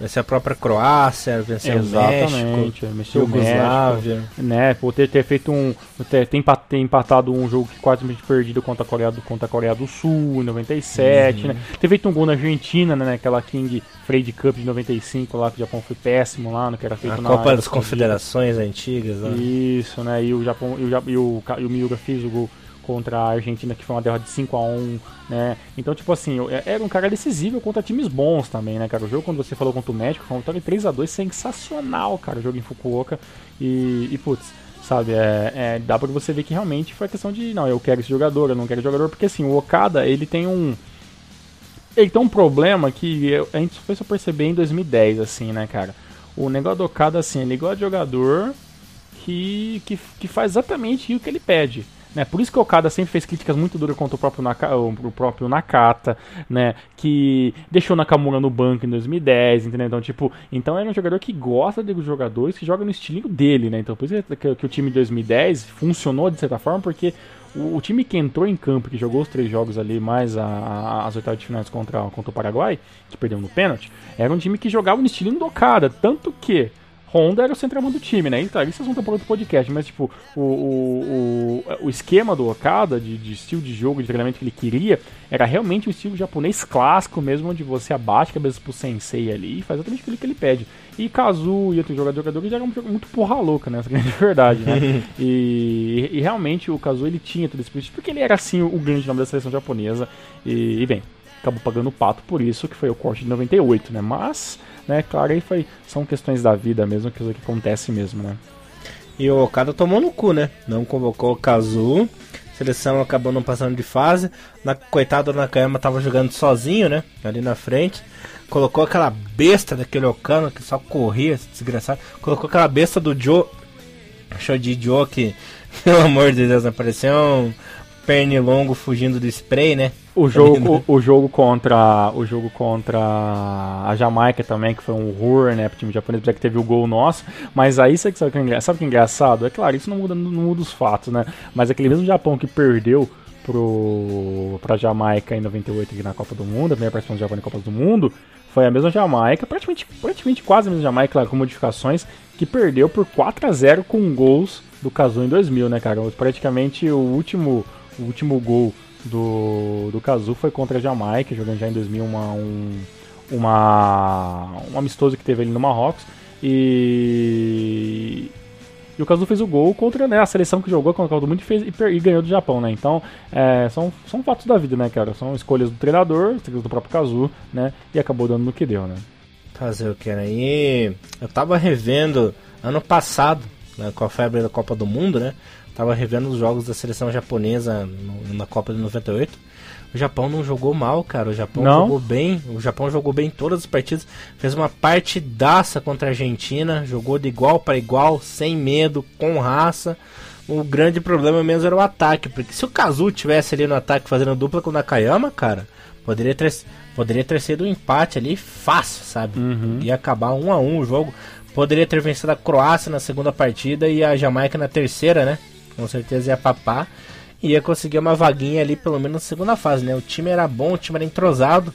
Vencer a própria Croácia, vencer Exatamente, o México, Yugoslávia. né? Por ter, feito um. Ter, ter empa- ter empatado um jogo que quase perdido contra a Coreia do, contra a Coreia do Sul em 97, né? Ter feito um gol na Argentina, né? Naquela King Freight Cup de 95 lá, que o Japão foi péssimo lá, no que era feito A na Copa das. Confederações antigas. Né? Isso, né? E o Japão e o, e o, e o Miura fez o gol contra a Argentina, que foi uma derrota de 5 a 1 né? Então, tipo assim, eu- era um cara decisivo contra times bons também, né, cara? O jogo, quando você falou contra o México, foi uma vitória 3 a 2 sensacional, cara, o jogo em Fukuoka. E, e putz, sabe, é, é, dá pra você ver que realmente foi a questão de, não, eu quero esse jogador, eu não quero esse jogador, porque assim, o Okada, ele tem um ele tem um problema que eu- a gente foi só perceber em 2010, assim, né, cara? O negócio do Okada, assim, ele gosta de jogador que, que, que faz exatamente o que ele pede. Né? Por isso que o Okada sempre fez críticas muito duras contra o próprio, Naka, o próprio Nakata, né? Que deixou Nakamura no banco em 2010, entendeu? Então, tipo, então era um jogador que gosta de jogadores que jogam no estilinho dele, né? Então, por isso que, que o time de 2010 funcionou de certa forma, porque o, o time que entrou em campo, que jogou os três jogos ali, mais a- a- as oitavas de finais contra, contra o Paraguai, que perdeu no pênalti, era um time que jogava no estilinho do Okada, tanto que Honda era o centroavante do time, né? Então, isso é assunto para outro podcast, mas tipo, o, o, o, o esquema do Okada, de, de estilo de jogo, de treinamento que ele queria, era realmente um estilo japonês clássico mesmo, onde você abate a cabeça pro sensei ali e faz exatamente aquilo que ele pede. E Kazu e outros jogadores, jogadores eram muito porra louca, né? Essa é a verdade, né? e, e realmente o Kazu ele tinha tudo isso, porque ele era assim o grande nome da seleção japonesa. E, e bem, acabou pagando o pato por isso, que foi o corte de 98, né? Mas, né, claro, aí foi, são questões da vida mesmo, que isso que acontece mesmo, né? E o Okada tomou no cu, né? Não convocou o Kazu. Seleção acabou não passando de fase. Na, coitado do Nakayama tava jogando sozinho, né? Ali na frente. Colocou aquela besta daquele Okano que só corria, desgraçado. Colocou aquela besta do Joe. Shoji Joe que, pelo amor de Deus, né? Parecia um pernilongo fugindo do spray, né? O jogo, o, o jogo contra o jogo contra a Jamaica também, que foi um horror, né, pro time japonês, já que teve o gol nosso, mas aí sabe, que é sabe o que é engraçado? É claro, isso não muda, não muda os fatos, né, mas aquele mesmo Japão que perdeu pro, pra Jamaica em 98 aqui na Copa do Mundo, a primeira participação do Japão na Copa do Mundo, foi a mesma Jamaica, praticamente, praticamente quase a mesma Jamaica, claro, com modificações, que perdeu por 4 a 0 com gols do Kazu em 2000, né, cara? Praticamente o último, o último gol do, do Kazu foi contra a Jamaica, jogando já em 2000 uma, um, uma, um amistoso que teve ali no Marrocos. E e o Kazu fez o gol contra né, a seleção que jogou contra o Kazu muito e, fez, e, e, ganhou do Japão, né? Então, é, são, são fatos da vida, né, cara? São escolhas do treinador, escolhas do próprio Kazu, né? E acabou dando no que deu, né? Fazer o que, né? E eu tava revendo ano passado, né, com a febre da Copa do Mundo, né? Tava revendo os jogos da seleção japonesa no, na Copa de 98. O Japão não jogou mal, cara. O Japão não? jogou bem. O Japão jogou bem todas as partidas. Fez uma partidaça contra a Argentina. Jogou de igual para igual, sem medo, com raça. O grande problema mesmo era o ataque. Porque se o Kazu tivesse ali no ataque fazendo dupla com o Nakayama, cara, poderia ter, poderia ter sido um empate ali fácil, sabe? Uhum. Ia acabar um a um o jogo. Poderia ter vencido a Croácia na segunda partida e a Jamaica na terceira, né? Com certeza ia papar ia conseguir uma vaguinha ali, pelo menos na segunda fase, né? O time era bom, o time era entrosado,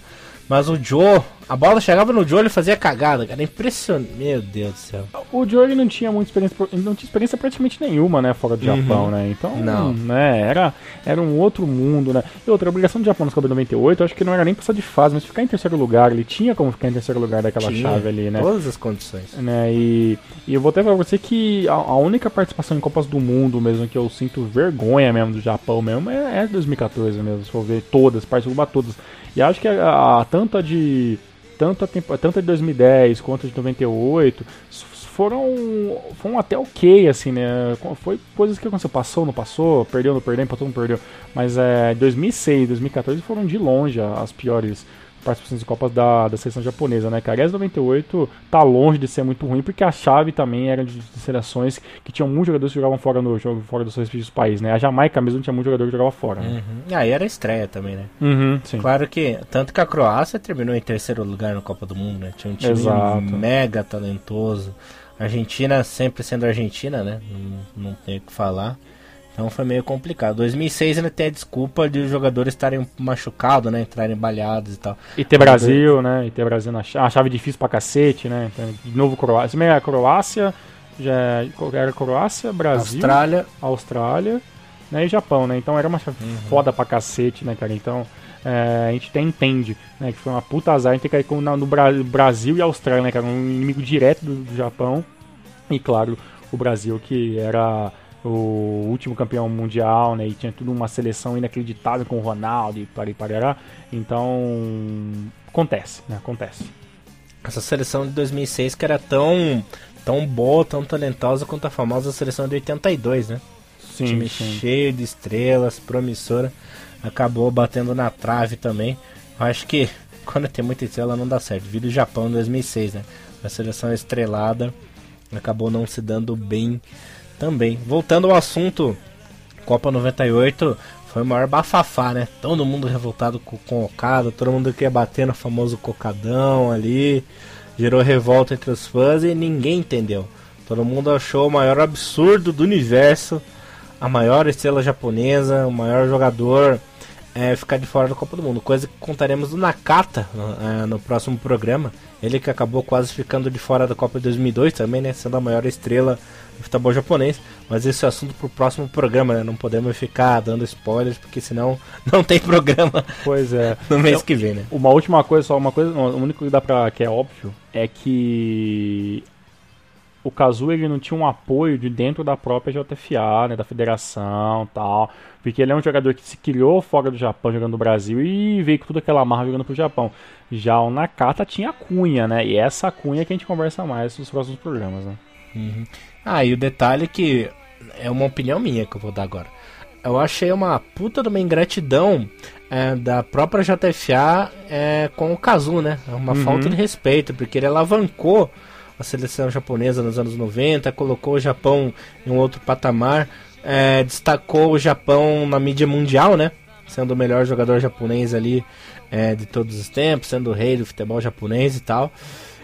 mas o Joe, a bola chegava no Joe e fazia cagada, cara. Impressionante. Meu Deus do céu. O Joe ele não tinha muita experiência, não tinha experiência praticamente nenhuma, né? Fora do uhum. Japão, né? Então, não. né? Era, era um outro mundo, né? E outra, a obrigação do Japão no Copa 98, eu acho que não era nem passar de fase, mas ficar em terceiro lugar. Ele tinha como ficar em terceiro lugar daquela tinha, chave ali, né? Todas as condições. Né? E, e eu vou até falar pra você que a, a, única participação em Copas do Mundo mesmo que eu sinto vergonha mesmo do Japão mesmo é, é 2014 mesmo, se for ver todas, participa todas. E acho que a, a tanto a de tanto a, tanto de 2010 quanto a de 98 foram foram até ok assim, né? Foi coisas que aconteceu, passou, não passou, perdeu, não perdeu, empatou, não perdeu. Mas é 2006, 2014 foram de longe as piores participações de Copas da, da seleção japonesa, né, cara? E 98 tá longe de ser muito ruim, porque a chave também era de, de seleções que tinham muitos jogadores que jogavam fora, no, fora dos seus respectivos países, né? A Jamaica mesmo tinha muitos jogadores que jogavam fora. Né? Uhum. Aí era estreia também, né? Uhum, claro que, tanto que a Croácia terminou em terceiro lugar na Copa do Mundo, né? Tinha um time Exato. mega talentoso. Argentina sempre sendo Argentina, né? Não, não tem o que falar. Então foi meio complicado. 2006 ainda tem a desculpa de os jogadores estarem machucados, né? Entrarem balhados e tal. E ter Brasil, né? E ter Brasil na chave. A chave difícil pra cacete, né? Então, de novo Croácia. Se a Croácia, já era Croácia, Brasil, Austrália, Austrália né? e Japão, né? Então era uma chave uhum. foda pra cacete, né, cara? Então é, a gente até entende, né? Que foi uma puta azar a gente ter caído com, no Brasil e Austrália, né, cara? Um inimigo direto do, do Japão. E claro, o Brasil que era o último campeão mundial, né? E tinha tudo uma seleção inacreditável com o Ronaldo e parará. Então, acontece, né? Acontece. Essa seleção de 2006 que era tão, tão boa, tão talentosa quanto a famosa seleção de 82, né? Sim, time sim. cheio de estrelas, promissora. Acabou batendo na trave também. Eu acho que quando tem muita estrela não dá certo. Vira o Japão em 2006, né? A seleção estrelada acabou não se dando bem também. Voltando ao assunto, Copa 98 foi o maior bafafá, né? Todo mundo revoltado com, com o Okada, todo mundo queria bater no famoso cocadão ali. Gerou revolta entre os fãs e ninguém entendeu. Todo mundo achou o maior absurdo do universo, a maior estrela japonesa, o maior jogador é, ficar de fora da Copa do Mundo. Coisa que contaremos do Nakata no, é, no próximo programa. Ele que acabou quase ficando de fora da Copa de 2002 também, né? Sendo a maior estrela do futebol japonês. Mas esse é assunto para o próximo programa, né? Não podemos ficar dando spoilers, porque senão não tem programa. Pois é. no mês que vem, né? Uma última coisa, só uma coisa, o único que dá para que é óbvio é que o Kazu ele não tinha um apoio de dentro da própria JFA, né, da federação tal, porque ele é um jogador que se criou fora do Japão jogando no Brasil e veio com toda aquela marra jogando pro Japão. Já o Nakata tinha cunha, né, e essa cunha que a gente conversa mais nos próximos programas, né. Uhum. Ah, e o detalhe é que é uma opinião minha que eu vou dar agora. Eu achei uma puta de uma ingratidão é, da própria JFA é, com o Kazu, né? É uma uhum. falta de respeito, porque ele alavancou a seleção japonesa nos anos 90, colocou o Japão em um outro patamar, é, destacou o Japão na mídia mundial, né? Sendo o melhor jogador japonês ali é, de todos os tempos, sendo o rei do futebol japonês e tal.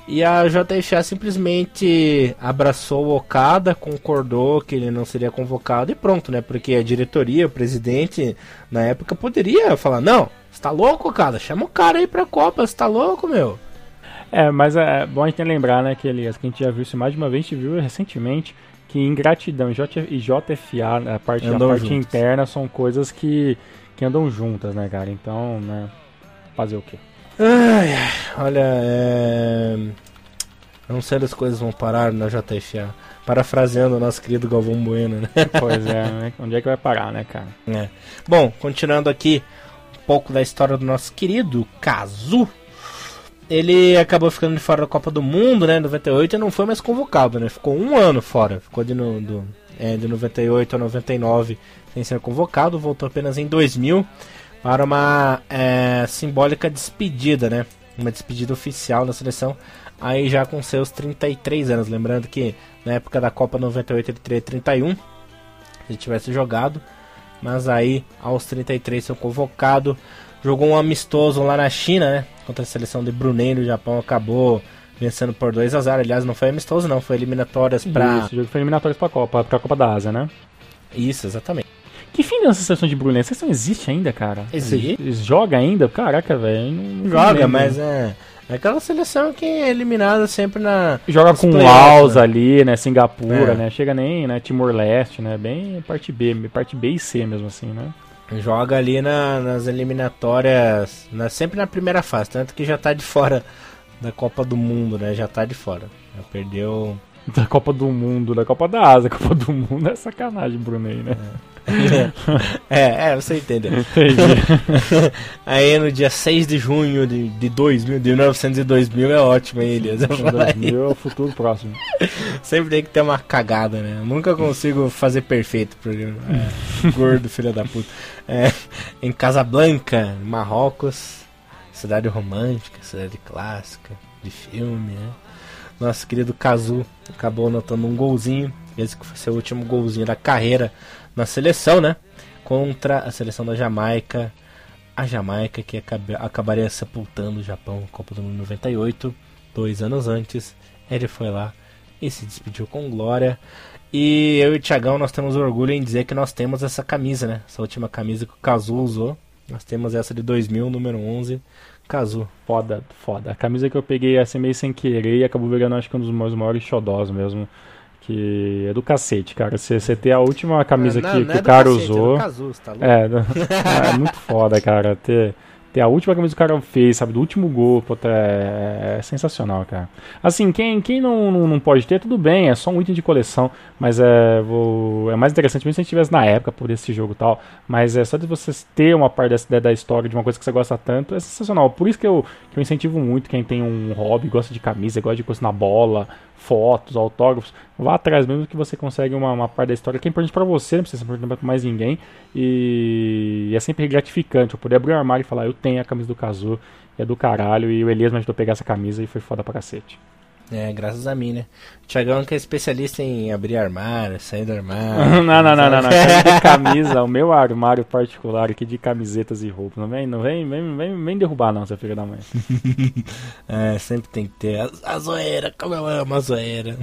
E a JFA simplesmente abraçou o Okada, concordou que ele não seria convocado e pronto, né? Porque a diretoria, o presidente, na época poderia falar: Não, você tá louco, Okada? Chama o cara aí pra Copa, você tá louco, meu? É, mas é bom a gente lembrar, né, que, Elias, que a gente já viu isso mais de uma vez, a gente viu recentemente que ingratidão e JFA, a parte, a parte interna, são coisas que, que andam juntas, né, cara? Então, né, fazer o quê? Ai, olha, é... Não sei as coisas vão parar na JFA. Parafraseando o nosso querido Galvão Bueno, né? Pois é, né? onde é que vai parar, né, cara? É. Bom, continuando aqui um pouco da história do nosso querido Kazu. Ele acabou ficando de fora da Copa do Mundo, né, em 98 e não foi mais convocado, né? Ficou um ano fora. Ficou de, no, do, é, de 98 a 99 sem ser convocado. Voltou apenas em 2000 para uma é, simbólica despedida, né? Uma despedida oficial da seleção aí já com seus 33 anos. Lembrando que na época da Copa 98 ele teria 31, se tivesse jogado. Mas aí aos 33 foi convocado. Jogou um amistoso lá na China, né? Contra a seleção de Brunei no Japão. Acabou vencendo por 2 a 0 Aliás, não foi amistoso, não. Foi eliminatórias para. Isso, jogo foi eliminatórias para a Copa, pra Copa da Ásia, né? Isso, exatamente. Que fim dessa seleção de Brunei? A seleção existe ainda, cara? Existe. Joga ainda? Caraca, velho. Joga, mas é. É aquela seleção que é eliminada sempre na. Joga com Laos né? ali, né? Singapura, é. né? Chega nem, né? Timor-Leste, né? Bem parte B, parte B e C mesmo assim, né? Joga ali na, nas eliminatórias, na, sempre na primeira fase, tanto que já tá de fora da Copa do Mundo, né? Já tá de fora. Já perdeu. Da Copa do Mundo, da Copa da Ásia, Copa do Mundo é sacanagem, Brunei, né? É. é, é, você entendeu. Aí no dia 6 de junho de, de 2000, de 1900 e 2000 é ótimo, hein, Elias? 2000 é o futuro próximo. Sempre tem que ter uma cagada, né? Eu nunca consigo fazer perfeito o programa. É, gordo, filho da puta. É, em Casablanca, Marrocos, cidade romântica, cidade clássica, de filme, né? Nosso querido Kazu acabou anotando um golzinho. Esse que foi seu último golzinho da carreira na seleção, né? Contra a seleção da Jamaica. A Jamaica que acabaria sepultando o Japão na Copa do Mundo 98. Dois anos antes, ele foi lá e se despediu com glória. E eu e o Thiagão, nós temos orgulho em dizer que nós temos essa camisa, né? Essa última camisa que o Kazu usou. Nós temos essa de 2000, número 11. Kazu. Foda, foda. A camisa que eu peguei assim meio sem querer e acabou virando, acho que um dos meus maiores xodós mesmo. Que é do cacete, cara. Você ter a última camisa não, que, não que é o cara cacete, usou. É, do Cazu, tá é, é muito foda, cara. Ter ter a última camisa que o cara fez, sabe, do último gol, pô, é, é, sensacional, cara. Assim, quem, quem não, não, não, pode ter, tudo bem, é só um item de coleção, mas é, vou, é mais interessante mesmo se a gente tivesse na época por esse jogo e tal, mas é só de você ter uma parte dessa, da história, de uma coisa que você gosta tanto, é sensacional. Por isso que eu, que eu incentivo muito quem tem um hobby, gosta de camisa, gosta de coisa na bola, fotos, autógrafos, vá atrás mesmo que você consegue uma, uma parte da história que é importante para você, não precisa ser importante para mais ninguém. E é sempre gratificante eu poder abrir o armário e falar, eu tenho a camisa do Kazu, é do caralho, e o Elias me ajudou a pegar essa camisa e foi foda pra cacete. É, graças a mim, né? O Thiagão que é especialista em abrir armário, sair do armário. não, não, não, não, não. de camisa, o meu armário particular aqui de camisetas e roupas. Não vem, não vem, vem, vem, vem derrubar não, seu filho da mãe. é, sempre tem que ter. A, a zoeira, como eu amo a zoeira.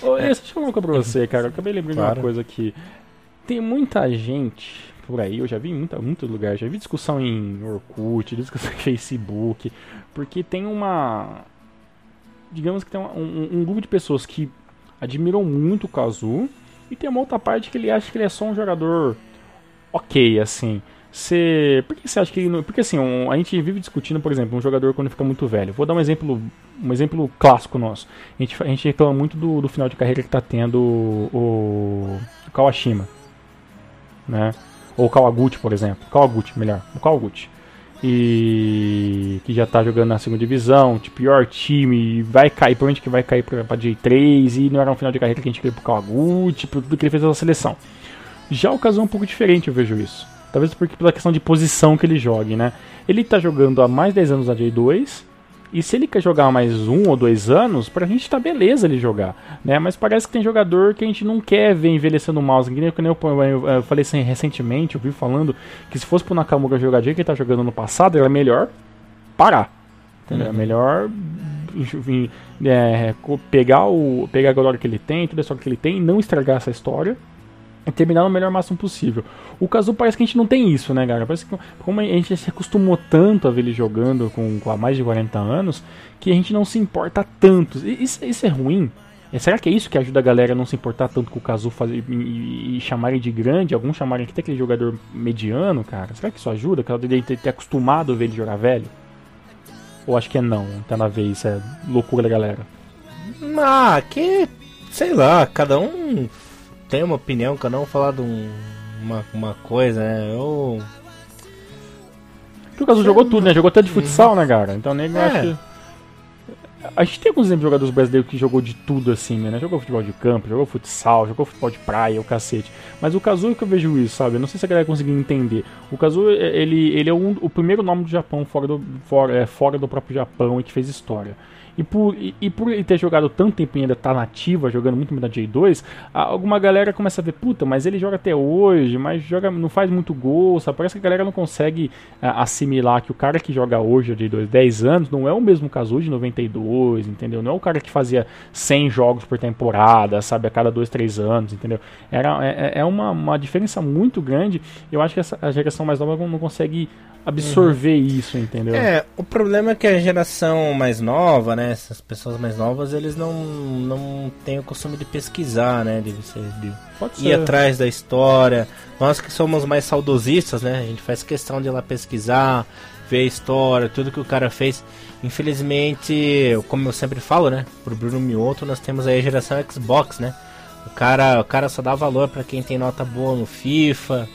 Ô, é. Deixa eu falar uma coisa pra você, cara. Eu acabei lembrando claro. de uma coisa aqui. Tem muita gente por aí, eu já vi em muita, muitos lugares, já vi discussão em Orkut, discussão em Facebook, porque tem uma digamos que tem um, um, um, grupo de pessoas que admiram muito o Kazu e tem uma outra parte que ele acha que ele é só um jogador ok, assim. Você, por que você acha que ele, porque assim, um, a gente vive discutindo, por exemplo, um jogador quando fica muito velho. Vou dar um exemplo, um exemplo clássico nosso. A gente, a gente reclama muito do, do final de carreira que está tendo o, o Kawashima, né? Ou o Kawaguchi, por exemplo. Kawaguchi, melhor. O Kawaguchi e que já tá jogando na segunda divisão, tipo, pior time, vai cair, provavelmente que vai cair pra, pra J3 e não era um final de carreira que a gente queria pro Kawaguchi, por tudo que ele fez na seleção. Já o caso é um pouco diferente, eu vejo isso. Talvez porque pela questão de posição que ele jogue, né? Ele tá jogando há mais de 10 anos na J2 e se ele quer jogar mais um ou dois anos, pra gente tá beleza ele jogar, né? Mas parece que tem jogador que a gente não quer ver envelhecendo o mouse. Que nem, eu, eu, falei assim recentemente, eu vi falando que se fosse pro Nakamura jogar dia que ele tá jogando no passado, era melhor parar. Entendeu? Uhum. É melhor é, pegar, o, pegar a glória que ele tem, toda a história que ele tem, e não estragar essa história terminar no melhor máximo possível. O Kazu parece que a gente não tem isso, né, galera? Parece que como a gente se acostumou tanto a ver ele jogando com, com há mais de 40 anos, que a gente não se importa tanto. Isso, isso é ruim? É, será que é isso que ajuda a galera a não se importar tanto com o Kazu fazer, e, e chamarem de grande, alguns chamarem até aquele jogador mediano, cara? Será que isso ajuda? Que ele ter, ter acostumado a ver ele jogar velho? Ou acho que é não, tá na vez, é loucura da galera. Ah, que. Sei lá, cada um tem uma opinião, cada um falar de um, uma, uma coisa, né? Eu. Porque o caso jogou tudo, né? Jogou até de futsal, né, cara? Então nem é. acho que. A gente tem alguns exemplos de jogadores brasileiros que jogou de tudo assim, né? Jogou futebol de campo, jogou futsal, jogou futebol de praia, o cacete. Mas o Kazuo é que eu vejo isso, sabe? Eu não sei se a galera conseguiu entender. O Kazuo, ele, ele é um, o primeiro nome do Japão fora do, fora, é, fora do próprio Japão e que fez história. E por, e, e, por ele ter jogado tanto tempo e ainda tá nativa, jogando muito na J2, alguma galera começa a ver, puta, mas ele joga até hoje, mas joga, não faz muito gol, sabe? Parece que a galera não consegue assimilar que o cara que joga hoje a J2 10 anos não é o mesmo caso de 92, entendeu? Não é o cara que fazia 100 jogos por temporada, sabe? A cada 2, 3 anos, entendeu? Era, é, é uma, uma diferença muito grande. Eu acho que essa, a geração mais nova não consegue absorver uhum. isso, entendeu? É, o problema é que a geração mais nova, né, essas pessoas mais novas, eles não, não têm o costume de pesquisar, né, de, de Pode ir atrás da história. Nós que somos mais saudosistas, né, a gente faz questão de ir lá pesquisar, ver a história, tudo que o cara fez. Infelizmente, como eu sempre falo, né, pro Bruno Mioto, nós temos aí a geração Xbox, né, o cara, o cara só dá valor para quem tem nota boa no FIFA,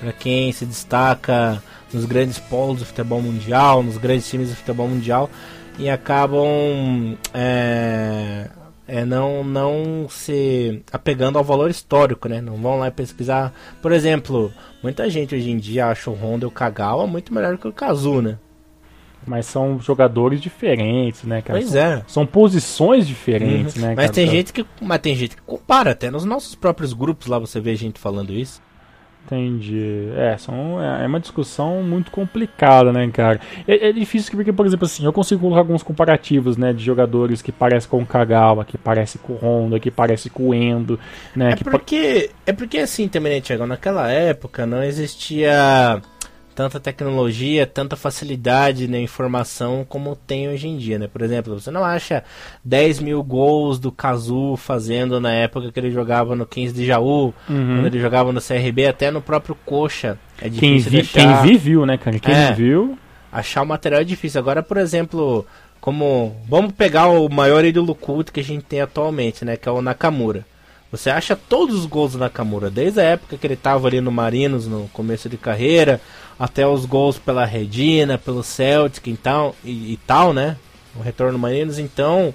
para quem se destaca nos grandes polos do futebol mundial, nos grandes times do futebol mundial e acabam é, é, não, não se apegando ao valor histórico, né? Não vão lá pesquisar. Por exemplo, muita gente hoje em dia acha o Honda e o Kagawa muito melhor que o Kazu, né? Mas são jogadores diferentes, né, cara? Pois são, é. São posições diferentes, uhum. né? Mas cara? tem gente que, mas tem gente que compara até nos nossos próprios grupos lá você vê gente falando isso. Entendi. É, são, é, é uma discussão muito complicada, né, cara? É, é, difícil porque, por exemplo, assim, eu consigo colocar alguns comparativos, né, de jogadores que parecem com o Kagawa, que parecem com o Honda, que parecem com o Endo, né? É porque, é porque assim também, né, Thiago? Naquela época não existia tanta tecnologia, tanta facilidade na informação como tem hoje em dia, né? Por exemplo, você não acha 10 mil gols do Kazu fazendo na época que ele jogava no 15 de Jaú, uhum. quando ele jogava no CRB, até no próprio Coxa. É quem, vi, quem viu, né, cara? Quem é, viu. Achar o material é difícil. Agora, por exemplo, como. Vamos pegar o maior ídolo culto que a gente tem atualmente, né? Que é o Nakamura. Você acha todos os gols do Nakamura, desde a época que ele estava ali no Marinos, no começo de carreira, até os gols pela Redina, pelo Celtic e tal, e, e tal, né? O retorno Marinos, então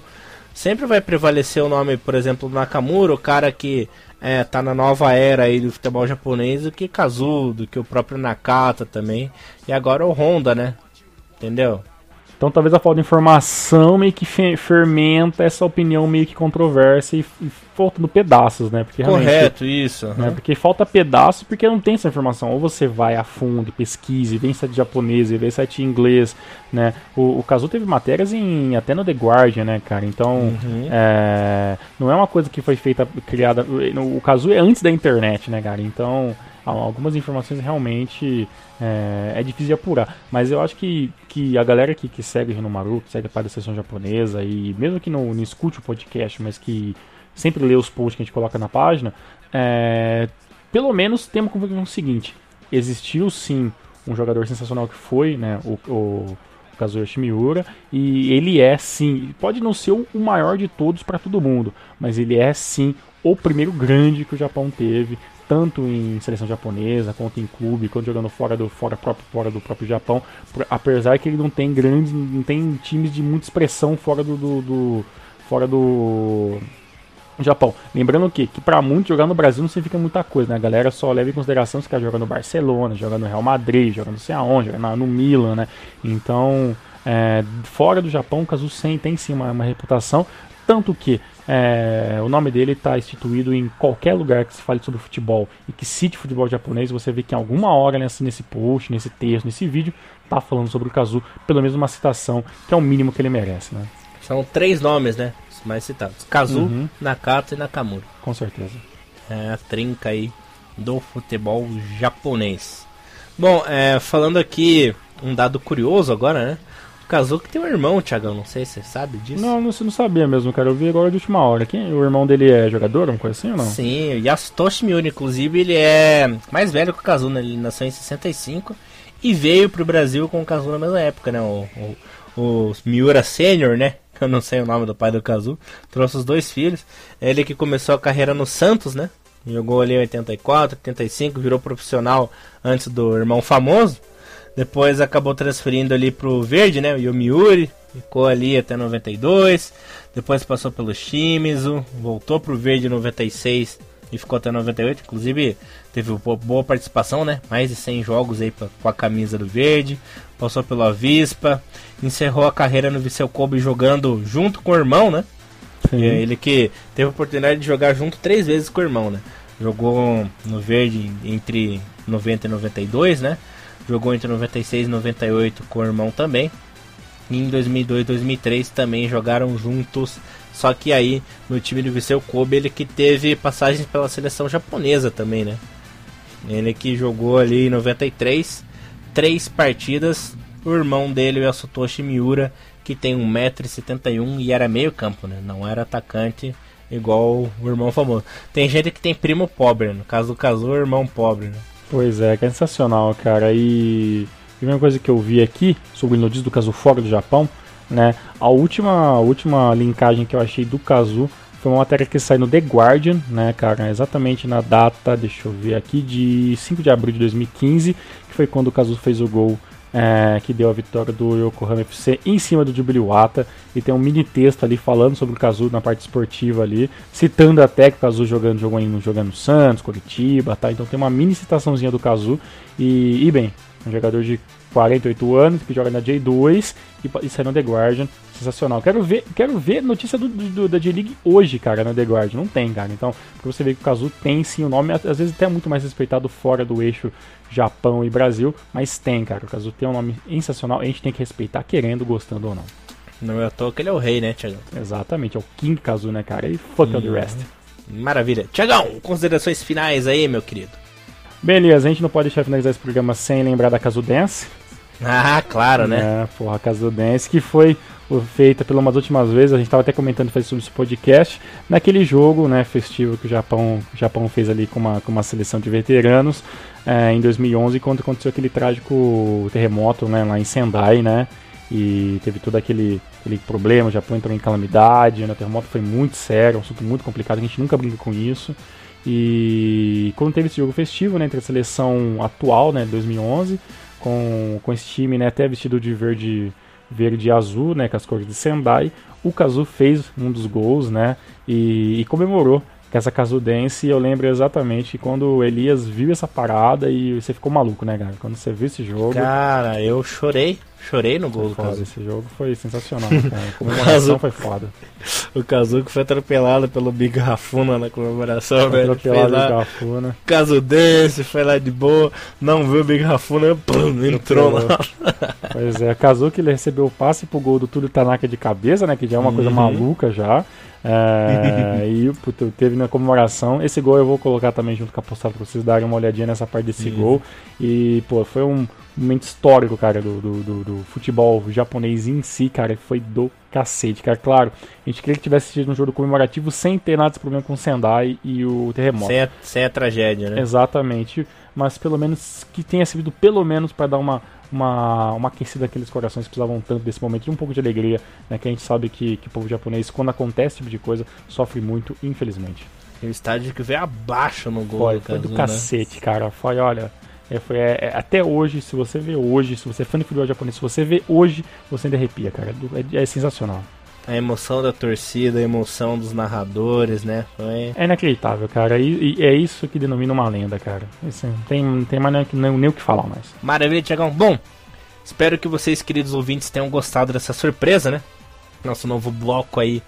sempre vai prevalecer o nome, por exemplo, do Nakamura, o cara que é, tá na nova era aí do futebol japonês, do que Kazu, do que o próprio Nakata também, e agora o Honda, né? Entendeu? Então talvez a falta de informação meio que fermenta essa opinião meio que controversa e, e faltando pedaços, né? Porque Correto, isso. Uhum. Né? Porque falta pedaço porque não tem essa informação. Ou você vai a fundo, pesquise, vem site japonês, vem site inglês, né? O, o Kazu teve matérias em até no The Guardian, né, cara? Então uhum. é, não é uma coisa que foi feita, criada. O Kazu é antes da internet, né, cara? Então algumas informações realmente é, é, difícil de apurar. Mas eu acho que, que a galera que, que segue o Renomaru, que segue a parte da sessão japonesa, e mesmo que não, não escute o podcast, mas que sempre lê os posts que a gente coloca na página, é, pelo menos tem uma convicção seguinte: existiu sim um jogador sensacional que foi né, o, o Kazuyoshi Miura, e ele é sim, pode não ser o maior de todos para todo mundo, mas ele é sim o primeiro grande que o Japão teve, tanto em seleção japonesa quanto em clube, quanto jogando fora do fora próprio fora do próprio Japão, apesar que ele não tem grandes, não tem times de muita expressão fora do, do, do fora do Japão. Lembrando que, que para muitos jogar no Brasil não significa muita coisa, né? A galera só leva em consideração se quer jogar no Barcelona, jogar no Real Madrid, jogar não sei aonde, no Milan, né? Então, é, fora do Japão, o Kazusen tem sim uma, uma reputação, tanto que é, o nome dele está instituído em qualquer lugar que se fale sobre futebol e que cite futebol japonês. Você vê que em alguma hora nesse, nesse post, nesse texto, nesse vídeo, está falando sobre o Kazu, pelo menos uma citação, que é o mínimo que ele merece. Né? São três nomes, né? Os mais citados: Kazu, uhum. Nakata e Nakamura. Com certeza. É a trinca aí do futebol japonês. Bom, é, falando aqui um dado curioso agora, né? Kazuki tem um irmão, Thiagão, não sei se você sabe disso. Não, não, não sabia mesmo, cara. Eu vi agora de última hora. Quem, o irmão dele é jogador, uma coisa assim ou não? Sim, o Yasutoshi Miura, inclusive, ele é mais velho que o Kazu, né? Ele nasceu em 65 e veio pro Brasil com o Kazu na mesma época, né? O, o, o Miura Sênior, né? eu não sei o nome do pai do Kazu, trouxe os dois filhos. Ele que começou a carreira no Santos, né? Jogou ali em 84, 85, virou profissional antes do irmão famoso. Depois acabou transferindo ali pro Verde, né? O Yomiuri. Ficou ali até 92. Depois passou pelo Shimizu. Voltou pro Verde em 96 e ficou até 98. Inclusive teve boa participação, né? Mais de 100 jogos aí pra, com a camisa do Verde. Passou pelo Avispa. Encerrou a carreira no Viseu Kobe jogando junto com o irmão, né? Sim. Ele que teve a oportunidade de jogar junto três vezes com o irmão, né? Jogou no Verde entre 90 e 92, né? Jogou entre 96 e 98 com o irmão também. E em 2002 e 2003 também jogaram juntos. Só que aí no time do Viseu Kobe ele que teve passagens pela seleção japonesa também, né? Ele que jogou ali em 93, três partidas. O irmão dele, o Yasutoshi Miura, que tem 1,71m e era meio campo, né? Não era atacante igual o irmão famoso. Tem gente que tem primo pobre, né? no caso do Kazu, irmão pobre, né? Pois é, que é sensacional, cara. E a primeira coisa que eu vi aqui sobre o notícia do Kazu fora do Japão, né? A última, última linkagem que eu achei do Kazu foi uma matéria que saiu no The Guardian, né, cara? Exatamente na data, deixa eu ver aqui, de 5 de abril de 2015, que foi quando o Kazu fez o gol é, que deu a vitória do Yokohama FC em cima do Jubiluata e tem um mini texto ali falando sobre o Kazu na parte esportiva ali, citando até que o Kazu jogando, jogando no Santos, Curitiba, tá? Então tem uma mini citaçãozinha do Kazu. E, e bem, um jogador de 48 anos que joga na J2 e, e sai no The Guardian, sensacional. Quero ver, quero ver notícia do, do da J-League hoje, cara, na The Guardian. Não tem, cara. Então, pra você ver que o Kazu tem sim o nome, às vezes até muito mais respeitado fora do eixo Japão e Brasil, mas tem, cara. O Kazu tem um nome sensacional, a gente tem que respeitar, querendo, gostando ou não. Não é à toa que ele é o rei, né, Thiago? Exatamente, é o King Kazu, né, cara? E fuck hum, the rest. Maravilha. Tiagão, considerações finais aí, meu querido. Beleza, a gente não pode deixar finalizar esse programa sem lembrar da Kazu Dance. Ah, claro, né? É, porra, Kazu Dance, que foi feita pelas umas últimas vezes, a gente estava até comentando sobre esse podcast, naquele jogo né, festivo que o Japão, o Japão fez ali com uma, com uma seleção de veteranos é, em 2011, quando aconteceu aquele trágico terremoto né, lá em Sendai, né? E teve todo aquele, aquele problema, o Japão entrou em calamidade, né, o terremoto foi muito sério, um assunto muito complicado, a gente nunca brinca com isso. E quando teve esse jogo festivo, né, entre a seleção atual, né, 2011, com, com esse time, né, até vestido de verde verde e azul, né, com as cores de Sendai, o Kazu fez um dos gols, né, e, e comemorou com essa Kazudense. Eu lembro exatamente quando o Elias viu essa parada e você ficou maluco, né, cara? Quando você viu esse jogo. Cara, eu chorei. Chorei no gol do Kazu. Esse jogo foi sensacional, cara. A comemoração foi foda. O Kazuki foi atropelado pelo Big Rafuna na comemoração, foi velho. Atropelado pelo Rafuna. Kazudense, foi lá de boa, não viu o Big Rafuna, pum, entrou lá. Pois é, Kazuki ele recebeu o passe pro gol do Túlio Tanaka de cabeça, né? Que já é uma uhum. coisa maluca já. É, e puto, teve na comemoração. Esse gol eu vou colocar também junto com a postada pra vocês darem uma olhadinha nessa parte desse uhum. gol. E, pô, foi um momento histórico, cara, do, do, do, do, futebol japonês em si, cara. Foi do cacete, cara. Claro, a gente queria que tivesse sido um jogo comemorativo sem ter nada de problema com o Sendai e o terremoto. Sem a, sem a tragédia, né? Exatamente. Mas pelo menos que tenha servido pelo menos para dar uma uma, uma aquecida daqueles corações que precisavam tanto desse momento de um pouco de alegria, né? Que a gente sabe que, que o povo japonês, quando acontece esse tipo de coisa, sofre muito, infelizmente. Tem um estádio que veio abaixo no gol. Foi, do, foi do né? cacete, cara. Foi, olha. É, foi, é, é, até hoje, se você vê hoje, se você é fã de futebol japonês, se você vê hoje, você ainda arrepia, cara. É, é sensacional a emoção da torcida, a emoção dos narradores, né? Foi... É inacreditável, cara. E, e, é isso que denomina uma lenda, cara. Não tem, não tem mais nem, nem o que falar mais. Maravilha, Tiagão. Bom, espero que vocês, queridos ouvintes, tenham gostado dessa surpresa, né? Nosso novo bloco aí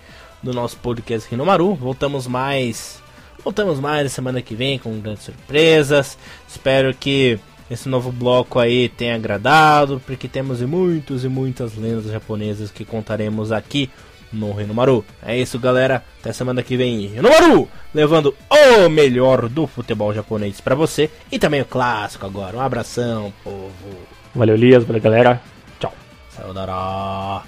do nosso podcast Rinomaru. Voltamos mais. Voltamos mais na semana que vem com grandes surpresas. Espero que esse novo bloco aí tenha agradado, porque temos muitos e muitas lendas japonesas que contaremos aqui no Renomaru. É isso, galera. Até semana que vem. Renomaru, levando o melhor do futebol japonês para você e também o clássico agora. Um abração, povo. Valeu, Elias. Valeu, galera. Tchau. Sayonara.